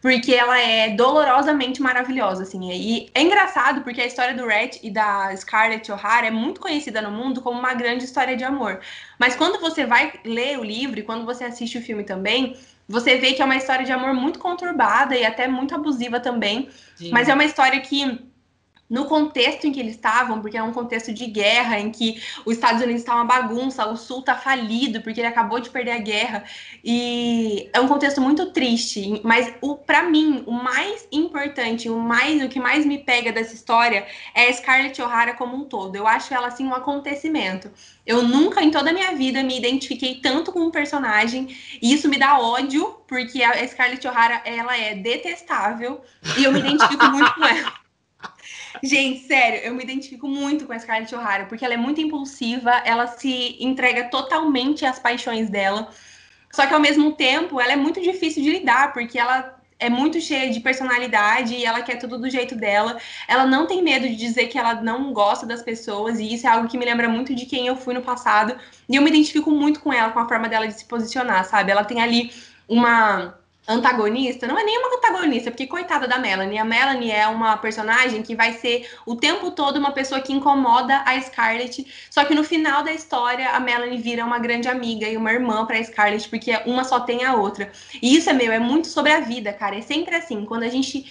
porque ela é dolorosamente maravilhosa, assim. E é engraçado porque a história do Red e da Scarlett O'Hara é muito conhecida no mundo como uma grande história de amor. Mas quando você vai ler o livro e quando você assiste o filme também, você vê que é uma história de amor muito conturbada e até muito abusiva também. Sim. Mas é uma história que no contexto em que eles estavam, porque é um contexto de guerra, em que os Estados Unidos está uma bagunça, o Sul está falido, porque ele acabou de perder a guerra, e é um contexto muito triste. Mas o para mim, o mais importante, o mais o que mais me pega dessa história é Scarlett O'Hara como um todo. Eu acho ela assim um acontecimento. Eu nunca em toda a minha vida me identifiquei tanto com um personagem, e isso me dá ódio, porque a Scarlett O'Hara ela é detestável e eu me identifico muito com ela. Gente, sério, eu me identifico muito com a Scarlett O'Hara, porque ela é muito impulsiva, ela se entrega totalmente às paixões dela. Só que ao mesmo tempo, ela é muito difícil de lidar, porque ela é muito cheia de personalidade e ela quer tudo do jeito dela. Ela não tem medo de dizer que ela não gosta das pessoas, e isso é algo que me lembra muito de quem eu fui no passado. E eu me identifico muito com ela, com a forma dela de se posicionar, sabe? Ela tem ali uma antagonista, não é nenhuma antagonista, porque coitada da Melanie. A Melanie é uma personagem que vai ser o tempo todo uma pessoa que incomoda a Scarlett, só que no final da história a Melanie vira uma grande amiga e uma irmã para Scarlett, porque uma só tem a outra. E isso é meu, é muito sobre a vida, cara. É sempre assim, quando a gente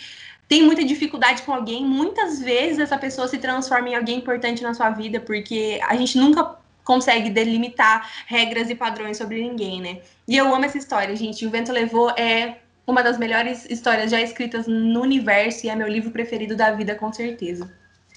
tem muita dificuldade com alguém, muitas vezes essa pessoa se transforma em alguém importante na sua vida, porque a gente nunca consegue delimitar regras e padrões sobre ninguém, né? E eu amo essa história, gente. O Vento Levou é uma das melhores histórias já escritas no universo e é meu livro preferido da vida, com certeza.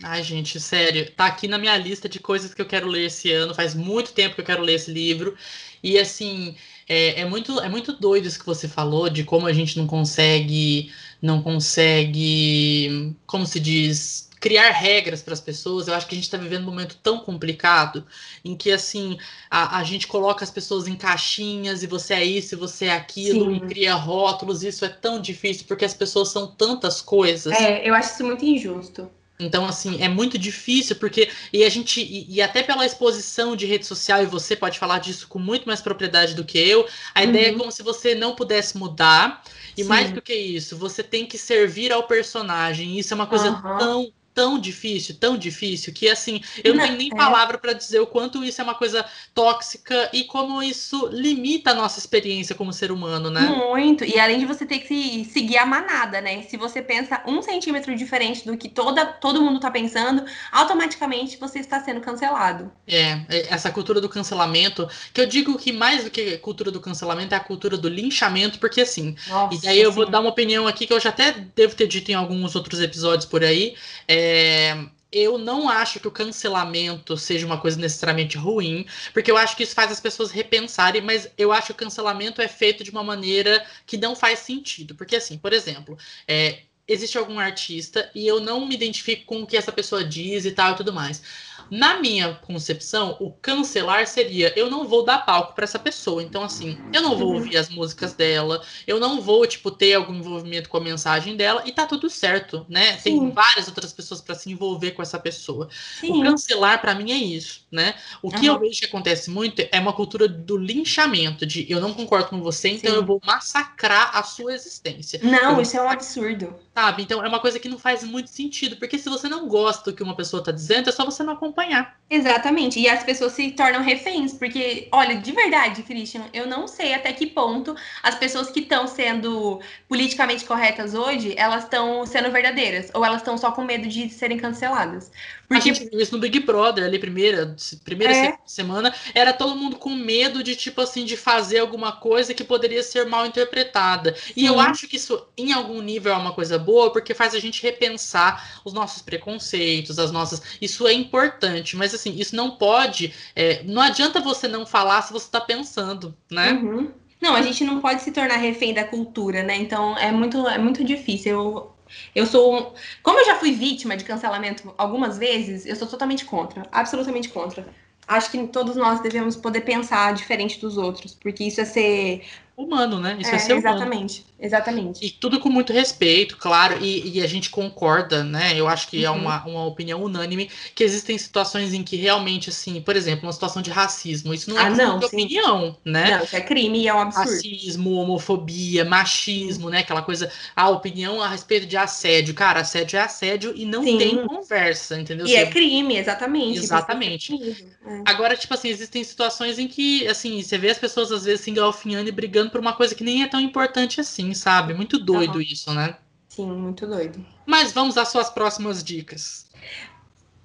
Ai, gente, sério, tá aqui na minha lista de coisas que eu quero ler esse ano. Faz muito tempo que eu quero ler esse livro. E assim, é, é, muito, é muito doido isso que você falou de como a gente não consegue, não consegue, como se diz, criar regras para as pessoas. Eu acho que a gente está vivendo um momento tão complicado em que assim a, a, gente coloca as pessoas em caixinhas e você é isso, e você é aquilo, Sim. e cria rótulos. Isso é tão difícil porque as pessoas são tantas coisas. É, eu acho isso muito injusto. Então, assim, é muito difícil, porque. E a gente. E, e, até pela exposição de rede social, e você pode falar disso com muito mais propriedade do que eu, a uhum. ideia é como se você não pudesse mudar. E Sim. mais do que isso, você tem que servir ao personagem. Isso é uma coisa uhum. tão tão difícil, tão difícil, que assim, eu não, tenho nem é. palavra para dizer o quanto isso é uma coisa tóxica e como isso limita a nossa experiência como ser humano, né? Muito. E além de você ter que seguir a manada, né? Se você pensa um centímetro diferente do que toda, todo mundo tá pensando, automaticamente você está sendo cancelado. É, é, essa cultura do cancelamento, que eu digo que mais do que cultura do cancelamento é a cultura do linchamento, porque assim, Nossa, e daí eu sim. vou dar uma opinião aqui que eu já até devo ter dito em alguns outros episódios por aí. É, é, eu não acho que o cancelamento seja uma coisa necessariamente ruim, porque eu acho que isso faz as pessoas repensarem, mas eu acho que o cancelamento é feito de uma maneira que não faz sentido. Porque, assim, por exemplo, é, existe algum artista e eu não me identifico com o que essa pessoa diz e tal e tudo mais. Na minha concepção, o cancelar seria eu não vou dar palco para essa pessoa. Então, assim, eu não vou uhum. ouvir as músicas dela, eu não vou, tipo, ter algum envolvimento com a mensagem dela e tá tudo certo, né? Sim. Tem várias outras pessoas para se envolver com essa pessoa. Sim. O cancelar, para mim, é isso, né? O que uhum. eu vejo que acontece muito é uma cultura do linchamento, de eu não concordo com você, então Sim. eu vou massacrar a sua existência. Não, eu isso é um absurdo. Sabe? Então é uma coisa que não faz muito sentido, porque se você não gosta do que uma pessoa tá dizendo, é só você não acompanhar. Exatamente. E as pessoas se tornam reféns, porque, olha, de verdade, Christian, eu não sei até que ponto as pessoas que estão sendo politicamente corretas hoje, elas estão sendo verdadeiras, ou elas estão só com medo de serem canceladas. Porque... A gente viu isso no Big Brother ali, primeira, primeira é. semana, era todo mundo com medo de, tipo assim, de fazer alguma coisa que poderia ser mal interpretada. Sim. E eu acho que isso, em algum nível, é uma coisa boa, porque faz a gente repensar os nossos preconceitos, as nossas. Isso é importante, mas assim, isso não pode. É... Não adianta você não falar se você está pensando, né? Uhum. Não, a gente não pode se tornar refém da cultura, né? Então é muito, é muito difícil. Eu Eu sou. Como eu já fui vítima de cancelamento algumas vezes, eu sou totalmente contra. Absolutamente contra. Acho que todos nós devemos poder pensar diferente dos outros, porque isso é ser humano, né? Isso é, é ser exatamente, humano. exatamente. E tudo com muito respeito, claro, e, e a gente concorda, né? Eu acho que é uhum. é uma, uma opinião unânime que existem situações em que realmente, assim, por exemplo, uma situação de racismo, isso não é ah, não, opinião, né? Não, isso é crime e é um absurdo. Racismo, homofobia, machismo, uhum. né? Aquela coisa, a opinião a respeito de assédio. Cara, assédio é assédio e não sim. tem conversa, entendeu? E é crime, exatamente. Exatamente. É. Agora, tipo assim, existem situações em que, assim, você vê as pessoas às vezes se engalfinhando e brigando por uma coisa que nem é tão importante assim, sabe? Muito doido uhum. isso, né? Sim, muito doido. Mas vamos às suas próximas dicas.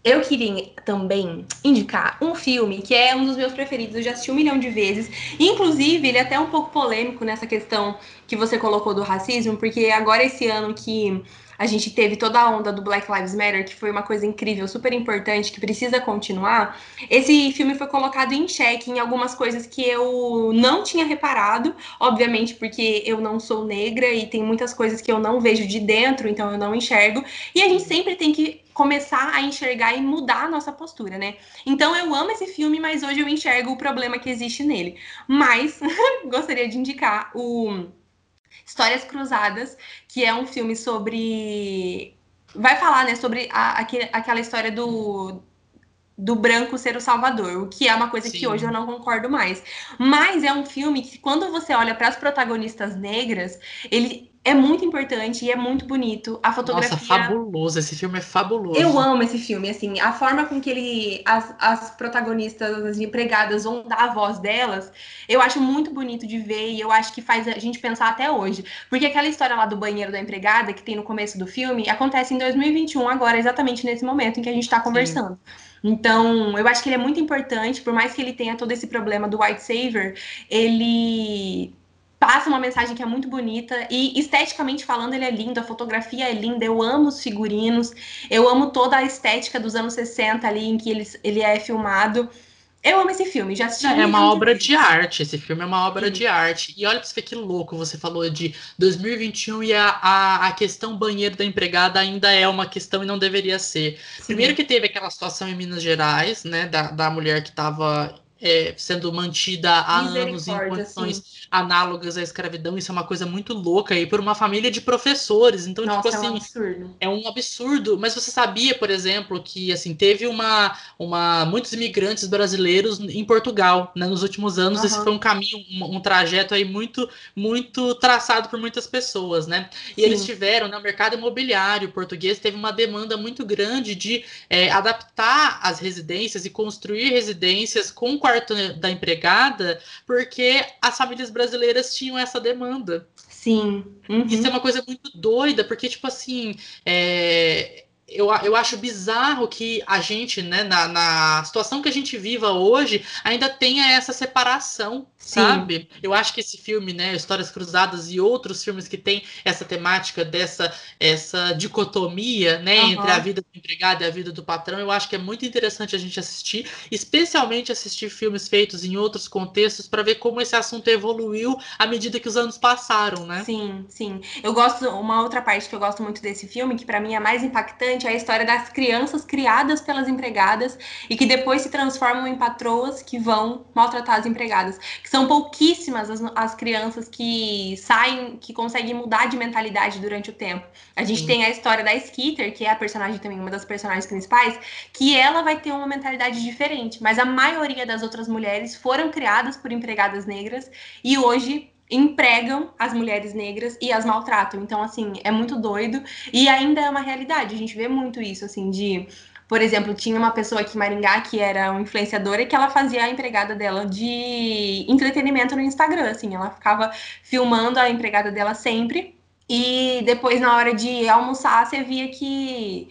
Eu queria também indicar um filme que é um dos meus preferidos, eu já assisti um milhão de vezes. Inclusive, ele é até um pouco polêmico nessa questão que você colocou do racismo, porque agora esse ano que a gente teve toda a onda do Black Lives Matter, que foi uma coisa incrível, super importante, que precisa continuar. Esse filme foi colocado em xeque em algumas coisas que eu não tinha reparado, obviamente porque eu não sou negra e tem muitas coisas que eu não vejo de dentro, então eu não enxergo. E a gente sempre tem que começar a enxergar e mudar a nossa postura, né? Então eu amo esse filme, mas hoje eu enxergo o problema que existe nele. Mas gostaria de indicar o Histórias Cruzadas, que é um filme sobre. Vai falar, né, sobre a, aquele, aquela história do, do branco ser o salvador, o que é uma coisa Sim. que hoje eu não concordo mais. Mas é um filme que, quando você olha para as protagonistas negras, ele é muito importante e é muito bonito. A fotografia. Nossa, fabuloso. Esse filme é fabuloso. Eu amo esse filme, assim, a forma com que ele. As, as protagonistas, as empregadas vão dar a voz delas, eu acho muito bonito de ver e eu acho que faz a gente pensar até hoje. Porque aquela história lá do banheiro da empregada, que tem no começo do filme, acontece em 2021, agora, exatamente nesse momento em que a gente está conversando. Sim. Então, eu acho que ele é muito importante, por mais que ele tenha todo esse problema do white saver, ele passa uma mensagem que é muito bonita e esteticamente falando ele é lindo, a fotografia é linda, eu amo os figurinos, eu amo toda a estética dos anos 60 ali em que ele, ele é filmado. Eu amo esse filme, já assisti. É, uma obra de arte, esse filme é uma obra Sim. de arte. E olha pra você ver que louco, você falou de 2021 e a, a, a, questão banheiro da empregada ainda é uma questão e não deveria ser. Sim. Primeiro que teve aquela situação em Minas Gerais, né, da, da mulher que estava é, sendo mantida há anos em condições sim. análogas à escravidão. Isso é uma coisa muito louca e por uma família de professores. Então, Nossa, tipo assim, é um assim, absurdo. É um absurdo. Mas você sabia, por exemplo, que assim teve uma, uma muitos imigrantes brasileiros em Portugal, né, nos últimos anos. Uhum. Esse foi um caminho, um, um, trajeto aí muito muito traçado por muitas pessoas, né? E sim. eles tiveram, né, o mercado imobiliário português teve uma demanda muito grande de é, adaptar as residências e construir residências com quarto da empregada porque as famílias brasileiras tinham essa demanda. Sim. Uhum. Isso é uma coisa muito doida, porque, tipo assim, é, eu, eu acho bizarro que a gente, né, na, na situação que a gente viva hoje, ainda tenha essa separação, Sim. sabe? Eu acho que esse filme, né, Histórias Cruzadas e outros filmes que tem essa temática dessa essa dicotomia, né, uhum. entre a vida do empregado e a vida do patrão, eu acho que é muito interessante a gente assistir, especialmente assistir filmes feitos em outros contextos para ver como esse assunto evoluiu à medida que os anos passaram, né? Sim, sim. Eu gosto, uma outra parte que eu gosto muito desse filme, que para mim é mais impactante, interessante é a história das crianças criadas pelas empregadas e que depois se transformam em patroas que vão maltratar as empregadas. Que são pouquíssimas as, as crianças que saem, que conseguem mudar de mentalidade durante o tempo. A gente Sim. tem a história da Skitter, que é a personagem também, uma das personagens principais, que ela vai ter uma mentalidade diferente, mas a maioria das outras mulheres foram criadas por empregadas negras e hoje empregam as mulheres negras e as maltratam. Então, assim, é muito doido. E ainda é uma realidade. A gente vê muito isso, assim, de. Por exemplo, tinha uma pessoa aqui em Maringá que era uma influenciadora e que ela fazia a empregada dela de entretenimento no Instagram, assim, ela ficava filmando a empregada dela sempre. E depois, na hora de almoçar, você via que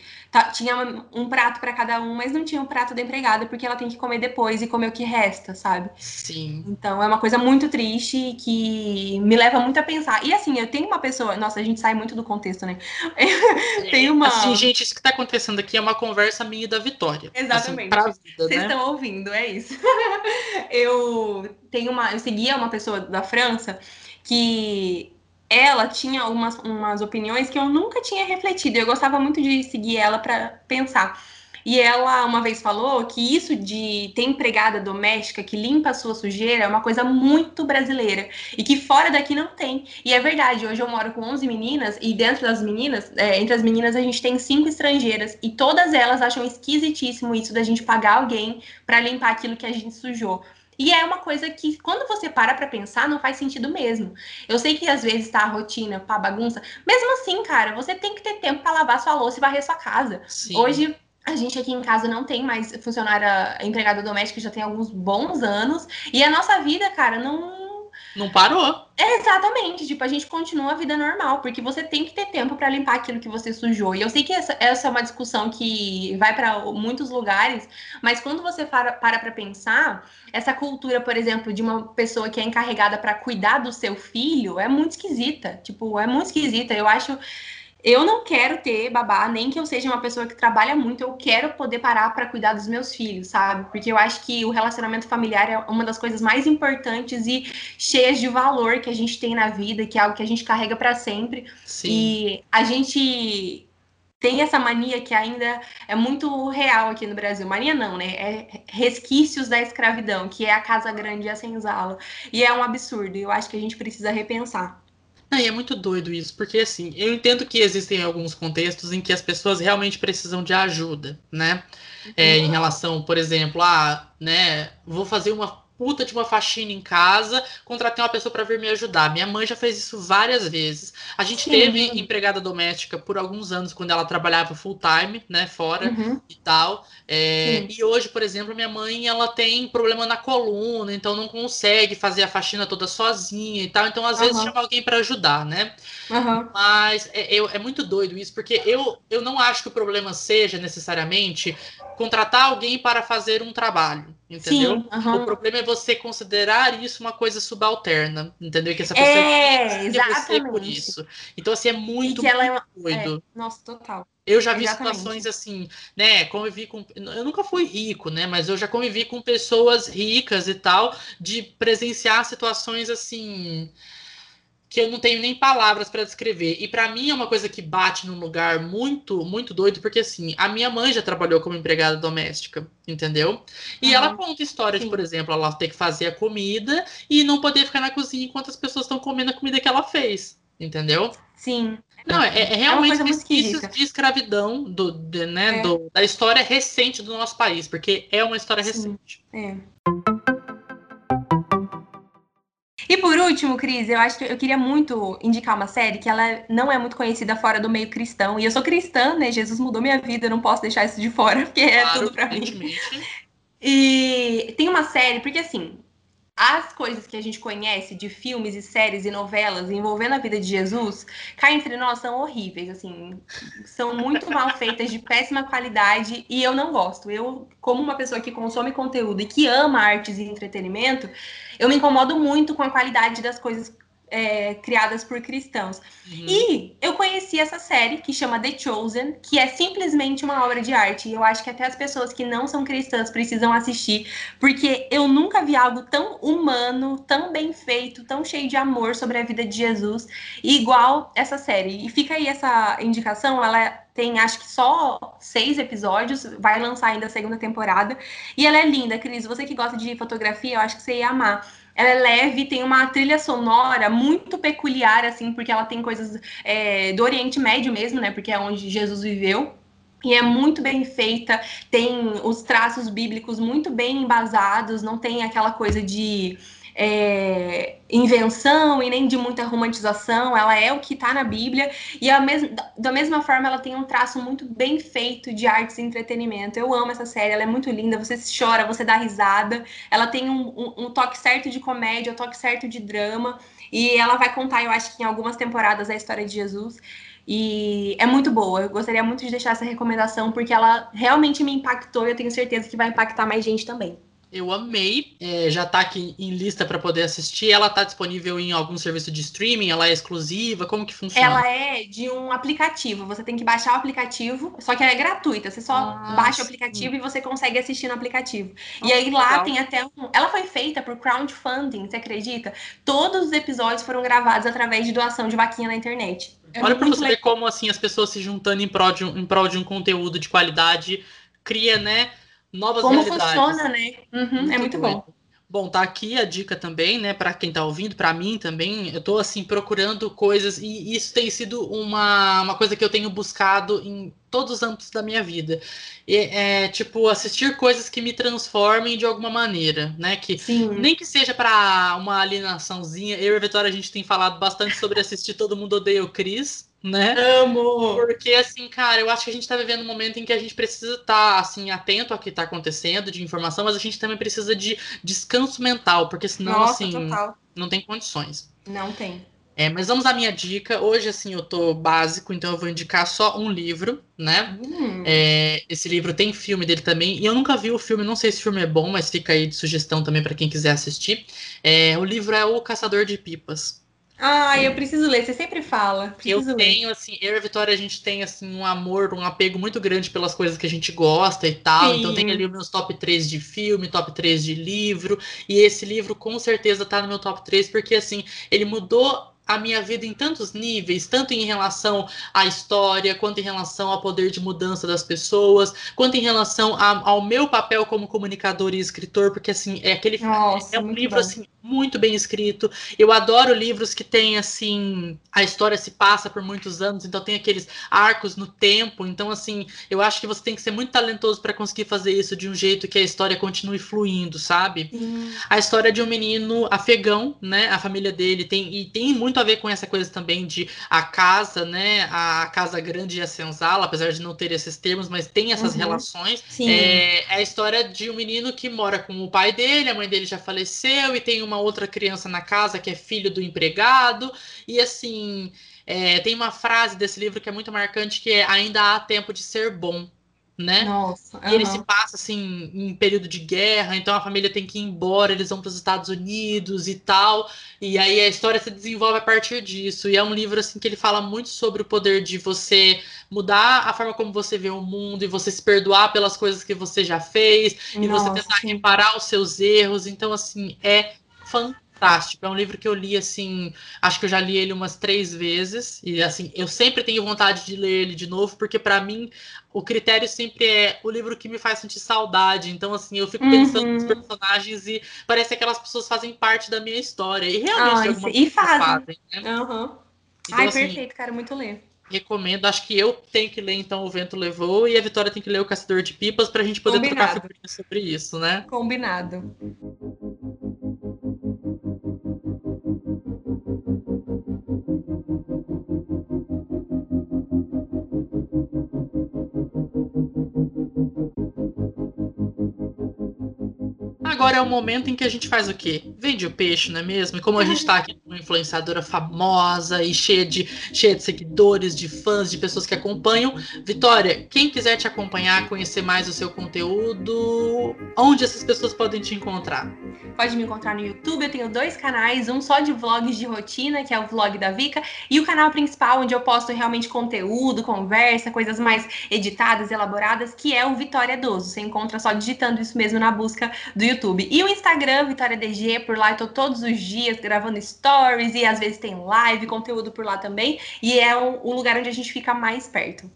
tinha um prato para cada um, mas não tinha o um prato da empregada, porque ela tem que comer depois e comer o que resta, sabe? Sim. Então é uma coisa muito triste que me leva muito a pensar. E assim, eu tenho uma pessoa. Nossa, a gente sai muito do contexto, né? tem uma. Assim, gente, isso que tá acontecendo aqui é uma conversa minha e da Vitória. Assim, Exatamente. Assim, Vocês né? estão ouvindo, é isso. eu tenho uma. Eu seguia uma pessoa da França que ela tinha umas, umas opiniões que eu nunca tinha refletido. Eu gostava muito de seguir ela para pensar. E ela uma vez falou que isso de ter empregada doméstica que limpa a sua sujeira é uma coisa muito brasileira e que fora daqui não tem. E é verdade, hoje eu moro com 11 meninas e dentro das meninas, é, entre as meninas a gente tem cinco estrangeiras e todas elas acham esquisitíssimo isso da gente pagar alguém para limpar aquilo que a gente sujou. E é uma coisa que, quando você para pra pensar, não faz sentido mesmo. Eu sei que às vezes tá a rotina, pá, bagunça. Mesmo assim, cara, você tem que ter tempo para lavar sua louça e varrer sua casa. Sim. Hoje, a gente aqui em casa não tem mais funcionária empregada doméstica já tem alguns bons anos. E a nossa vida, cara, não. Não parou. É, exatamente. Tipo, a gente continua a vida normal, porque você tem que ter tempo para limpar aquilo que você sujou. E eu sei que essa, essa é uma discussão que vai para muitos lugares, mas quando você para para pensar, essa cultura, por exemplo, de uma pessoa que é encarregada para cuidar do seu filho é muito esquisita. Tipo, é muito esquisita. Eu acho eu não quero ter babá, nem que eu seja uma pessoa que trabalha muito, eu quero poder parar para cuidar dos meus filhos, sabe? Porque eu acho que o relacionamento familiar é uma das coisas mais importantes e cheias de valor que a gente tem na vida, que é algo que a gente carrega para sempre. Sim. E a gente tem essa mania que ainda é muito real aqui no Brasil. Mania não, né? É resquícios da escravidão, que é a casa grande e a senzala. E é um absurdo. Eu acho que a gente precisa repensar. E é muito doido isso, porque assim, eu entendo que existem alguns contextos em que as pessoas realmente precisam de ajuda, né? É, em relação, por exemplo, a, né, vou fazer uma puta de uma faxina em casa, contratei uma pessoa para vir me ajudar. Minha mãe já fez isso várias vezes. A gente Sim. teve empregada doméstica por alguns anos quando ela trabalhava full time, né, fora uhum. e tal. É, e hoje, por exemplo, minha mãe ela tem problema na coluna, então não consegue fazer a faxina toda sozinha e tal. Então às uhum. vezes chama alguém para ajudar, né? Uhum. Mas é, é, é muito doido isso, porque eu, eu não acho que o problema seja necessariamente contratar alguém para fazer um trabalho, entendeu? Sim, uhum. O problema é você considerar isso uma coisa subalterna, entendeu? Que essa pessoa é, você por isso. Então, assim, é muito, muito ela é uma... doido. É, nossa, total. Eu já vi Exatamente. situações assim, né? Convivi com. Eu nunca fui rico, né? Mas eu já convivi com pessoas ricas e tal, de presenciar situações assim que eu não tenho nem palavras para descrever. E para mim é uma coisa que bate num lugar muito, muito doido, porque assim, a minha mãe já trabalhou como empregada doméstica, entendeu? E uhum. ela conta histórias, Sim. por exemplo, ela ter que fazer a comida e não poder ficar na cozinha enquanto as pessoas estão comendo a comida que ela fez, entendeu? Sim. Não, é, é realmente é resquícios de escravidão do, de, né, é. do, da história recente do nosso país, porque é uma história Sim. recente. É. E por último, Cris, eu acho que eu queria muito indicar uma série que ela não é muito conhecida fora do meio cristão. E eu sou cristã, né? Jesus mudou minha vida, eu não posso deixar isso de fora, porque é claro, é tudo pra mim. E tem uma série, porque assim, as coisas que a gente conhece de filmes e séries e novelas envolvendo a vida de Jesus, cá entre nós, são horríveis, assim, são muito mal feitas, de péssima qualidade, e eu não gosto. Eu, como uma pessoa que consome conteúdo e que ama artes e entretenimento, eu me incomodo muito com a qualidade das coisas é, criadas por cristãos. Uhum. E eu conheci essa série que chama The Chosen, que é simplesmente uma obra de arte. E eu acho que até as pessoas que não são cristãs precisam assistir, porque eu nunca vi algo tão humano, tão bem feito, tão cheio de amor sobre a vida de Jesus, igual essa série. E fica aí essa indicação, ela tem acho que só seis episódios, vai lançar ainda a segunda temporada. E ela é linda, Cris. Você que gosta de fotografia, eu acho que você ia amar ela é leve, tem uma trilha sonora muito peculiar, assim, porque ela tem coisas é, do Oriente Médio mesmo, né? Porque é onde Jesus viveu. E é muito bem feita, tem os traços bíblicos muito bem embasados, não tem aquela coisa de é, invenção e nem de muita romantização, ela é o que está na Bíblia, e mes da mesma forma ela tem um traço muito bem feito de artes e entretenimento. Eu amo essa série, ela é muito linda, você chora, você dá risada, ela tem um, um, um toque certo de comédia, um toque certo de drama, e ela vai contar, eu acho que em algumas temporadas, a história de Jesus. E é muito boa. Eu gostaria muito de deixar essa recomendação, porque ela realmente me impactou e eu tenho certeza que vai impactar mais gente também. Eu amei. É, já tá aqui em lista para poder assistir. Ela tá disponível em algum serviço de streaming? Ela é exclusiva? Como que funciona? Ela é de um aplicativo. Você tem que baixar o aplicativo, só que ela é gratuita. Você só ah, baixa o aplicativo sim. e você consegue assistir no aplicativo. e aí lá legal. tem até um. Ela foi feita por crowdfunding, você acredita? Todos os episódios foram gravados através de doação de vaquinha na internet. É Olha para você legal. ver como assim as pessoas se juntando em prol, de um, em prol de um conteúdo de qualidade cria, né? Novas Como realidades. Como funciona, né? Uhum, muito é muito bom. Bom, tá aqui a dica também, né, para quem tá ouvindo, para mim também. Eu tô assim procurando coisas e isso tem sido uma, uma coisa que eu tenho buscado em todos os âmbitos da minha vida. E, é tipo assistir coisas que me transformem de alguma maneira, né? Que Sim. nem que seja para uma alienaçãozinha. Eu e a Vitória a gente tem falado bastante sobre assistir Todo Mundo Odeia o Chris né? Amo! Porque, assim, cara, eu acho que a gente tá vivendo um momento em que a gente precisa estar, tá, assim, atento ao que tá acontecendo de informação, mas a gente também precisa de descanso mental, porque senão, Nossa, assim, total. não tem condições. Não tem. É, mas vamos à minha dica. Hoje, assim, eu tô básico, então eu vou indicar só um livro, né? Hum. É, esse livro tem filme dele também, e eu nunca vi o filme, não sei se o filme é bom, mas fica aí de sugestão também para quem quiser assistir. É, o livro é O Caçador de Pipas. Ah, eu preciso ler, você sempre fala. Preciso eu tenho, assim, eu e a Vitória, a gente tem, assim, um amor, um apego muito grande pelas coisas que a gente gosta e tal. Sim. Então tem ali os meus top 3 de filme, top 3 de livro. E esse livro com certeza tá no meu top 3, porque, assim, ele mudou a minha vida em tantos níveis, tanto em relação à história, quanto em relação ao poder de mudança das pessoas, quanto em relação a, ao meu papel como comunicador e escritor, porque assim, é aquele Nossa, é um livro bom. assim muito bem escrito. Eu adoro livros que têm assim, a história se passa por muitos anos, então tem aqueles arcos no tempo. Então assim, eu acho que você tem que ser muito talentoso para conseguir fazer isso de um jeito que a história continue fluindo, sabe? A história de um menino afegão, né? A família dele tem e tem muito a ver com essa coisa também de a casa, né? A casa grande e a senzala, apesar de não ter esses termos, mas tem essas uhum. relações. Sim. É, é a história de um menino que mora com o pai dele, a mãe dele já faleceu e tem uma uma outra criança na casa que é filho do empregado. E assim, é, tem uma frase desse livro que é muito marcante que é ainda há tempo de ser bom. Né? Nossa, e ele se passa assim em período de guerra, então a família tem que ir embora, eles vão para os Estados Unidos e tal, e aí a história se desenvolve a partir disso. E é um livro assim que ele fala muito sobre o poder de você mudar a forma como você vê o mundo e você se perdoar pelas coisas que você já fez Nossa, e você tentar sim. reparar os seus erros. Então assim, é fantástico. É um livro que eu li assim, acho que eu já li ele umas três vezes e assim, eu sempre tenho vontade de ler ele de novo porque para mim o critério sempre é o livro que me faz sentir saudade. Então assim, eu fico pensando uhum. nos personagens e parece que aquelas pessoas fazem parte da minha história e realmente ah, e fazem. fazem né? uhum. então, Ai, assim, perfeito, cara, muito ler recomendo. Acho que eu tenho que ler, então, O Vento Levou, e a Vitória tem que ler O Caçador de Pipas para a gente poder Combinado. trocar sobre isso, né? Combinado. Agora é o momento em que a gente faz o quê? Vende o peixe, não é mesmo? E como a gente está aqui uma influenciadora famosa e cheia de, cheia de seguidores, de fãs, de pessoas que acompanham, Vitória, quem quiser te acompanhar, conhecer mais o seu conteúdo, onde essas pessoas podem te encontrar? Pode me encontrar no YouTube, eu tenho dois canais, um só de vlogs de rotina, que é o vlog da Vika, e o canal principal, onde eu posto realmente conteúdo, conversa, coisas mais editadas, elaboradas, que é o Vitória Doso. Você encontra só digitando isso mesmo na busca do YouTube. E o Instagram, Vitória DG, por lá eu tô todos os dias gravando stories e às vezes tem live, conteúdo por lá também. E é o, o lugar onde a gente fica mais perto.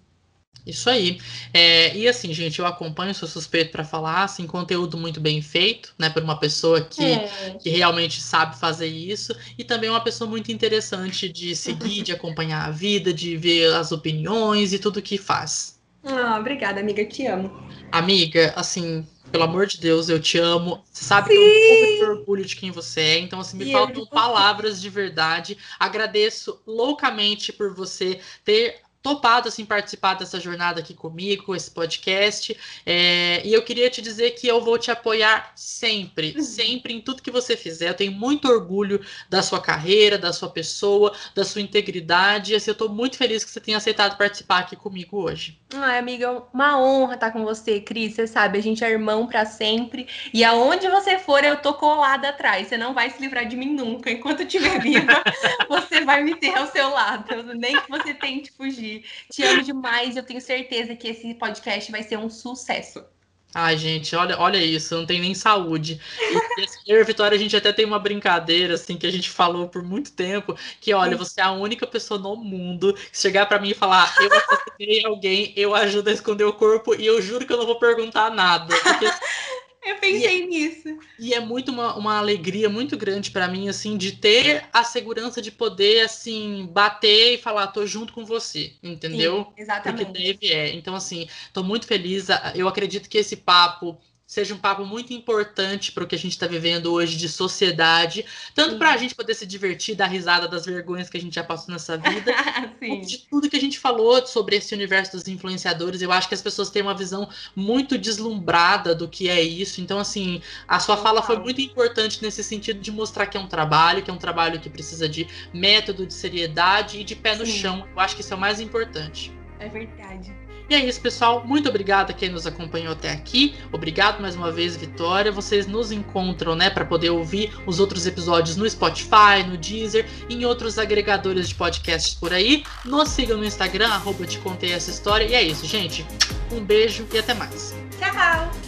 Isso aí. É, e assim, gente, eu acompanho, sou suspeito para falar, assim, conteúdo muito bem feito, né, por uma pessoa que, é. que realmente sabe fazer isso, e também uma pessoa muito interessante de seguir, de acompanhar a vida, de ver as opiniões e tudo que faz. Ah, obrigada, amiga, te amo. Amiga, assim, pelo amor de Deus, eu te amo. Você sabe Sim. que eu tenho muito orgulho de quem você é, então assim, me e faltam palavras de verdade. Agradeço loucamente por você ter topado assim participar dessa jornada aqui comigo, com esse podcast. É, e eu queria te dizer que eu vou te apoiar sempre, uhum. sempre em tudo que você fizer. Eu tenho muito orgulho da sua carreira, da sua pessoa, da sua integridade. E assim, eu estou muito feliz que você tenha aceitado participar aqui comigo hoje. Ai, amiga, uma honra estar com você, Cris. Você sabe, a gente é irmão para sempre. E aonde você for, eu tô colada atrás. Você não vai se livrar de mim nunca. Enquanto eu estiver viva, você vai me ter ao seu lado. Nem que você tente fugir. Te amo demais. Eu tenho certeza que esse podcast vai ser um sucesso. Ai, gente, olha, olha isso, não tem nem saúde. E assim, eu e a Vitória, a gente até tem uma brincadeira, assim, que a gente falou por muito tempo, que, olha, você é a única pessoa no mundo que chegar para mim e falar, eu assassinei alguém, eu ajudo a esconder o corpo, e eu juro que eu não vou perguntar nada. Porque eu pensei e, é nisso. E é muito uma, uma alegria muito grande para mim, assim, de ter a segurança de poder, assim, bater e falar, tô junto com você, entendeu? Sim, exatamente. Porque teve, é. Então, assim, tô muito feliz. Eu acredito que esse papo seja um papo muito importante para o que a gente está vivendo hoje de sociedade, tanto para a gente poder se divertir, dar risada das vergonhas que a gente já passou nessa vida, quanto de tudo que a gente falou sobre esse universo dos influenciadores. Eu acho que as pessoas têm uma visão muito deslumbrada do que é isso. Então, assim, a sua fala foi muito importante nesse sentido de mostrar que é um trabalho, que é um trabalho que precisa de método, de seriedade e de pé no Sim. chão. Eu acho que isso é o mais importante. É verdade. E é isso, pessoal. Muito obrigado a quem nos acompanhou até aqui. Obrigado mais uma vez, Vitória. Vocês nos encontram, né, para poder ouvir os outros episódios no Spotify, no Deezer em outros agregadores de podcasts por aí. Nos sigam no Instagram, arroba te contei essa história. E é isso, gente. Um beijo e até mais. Tchau!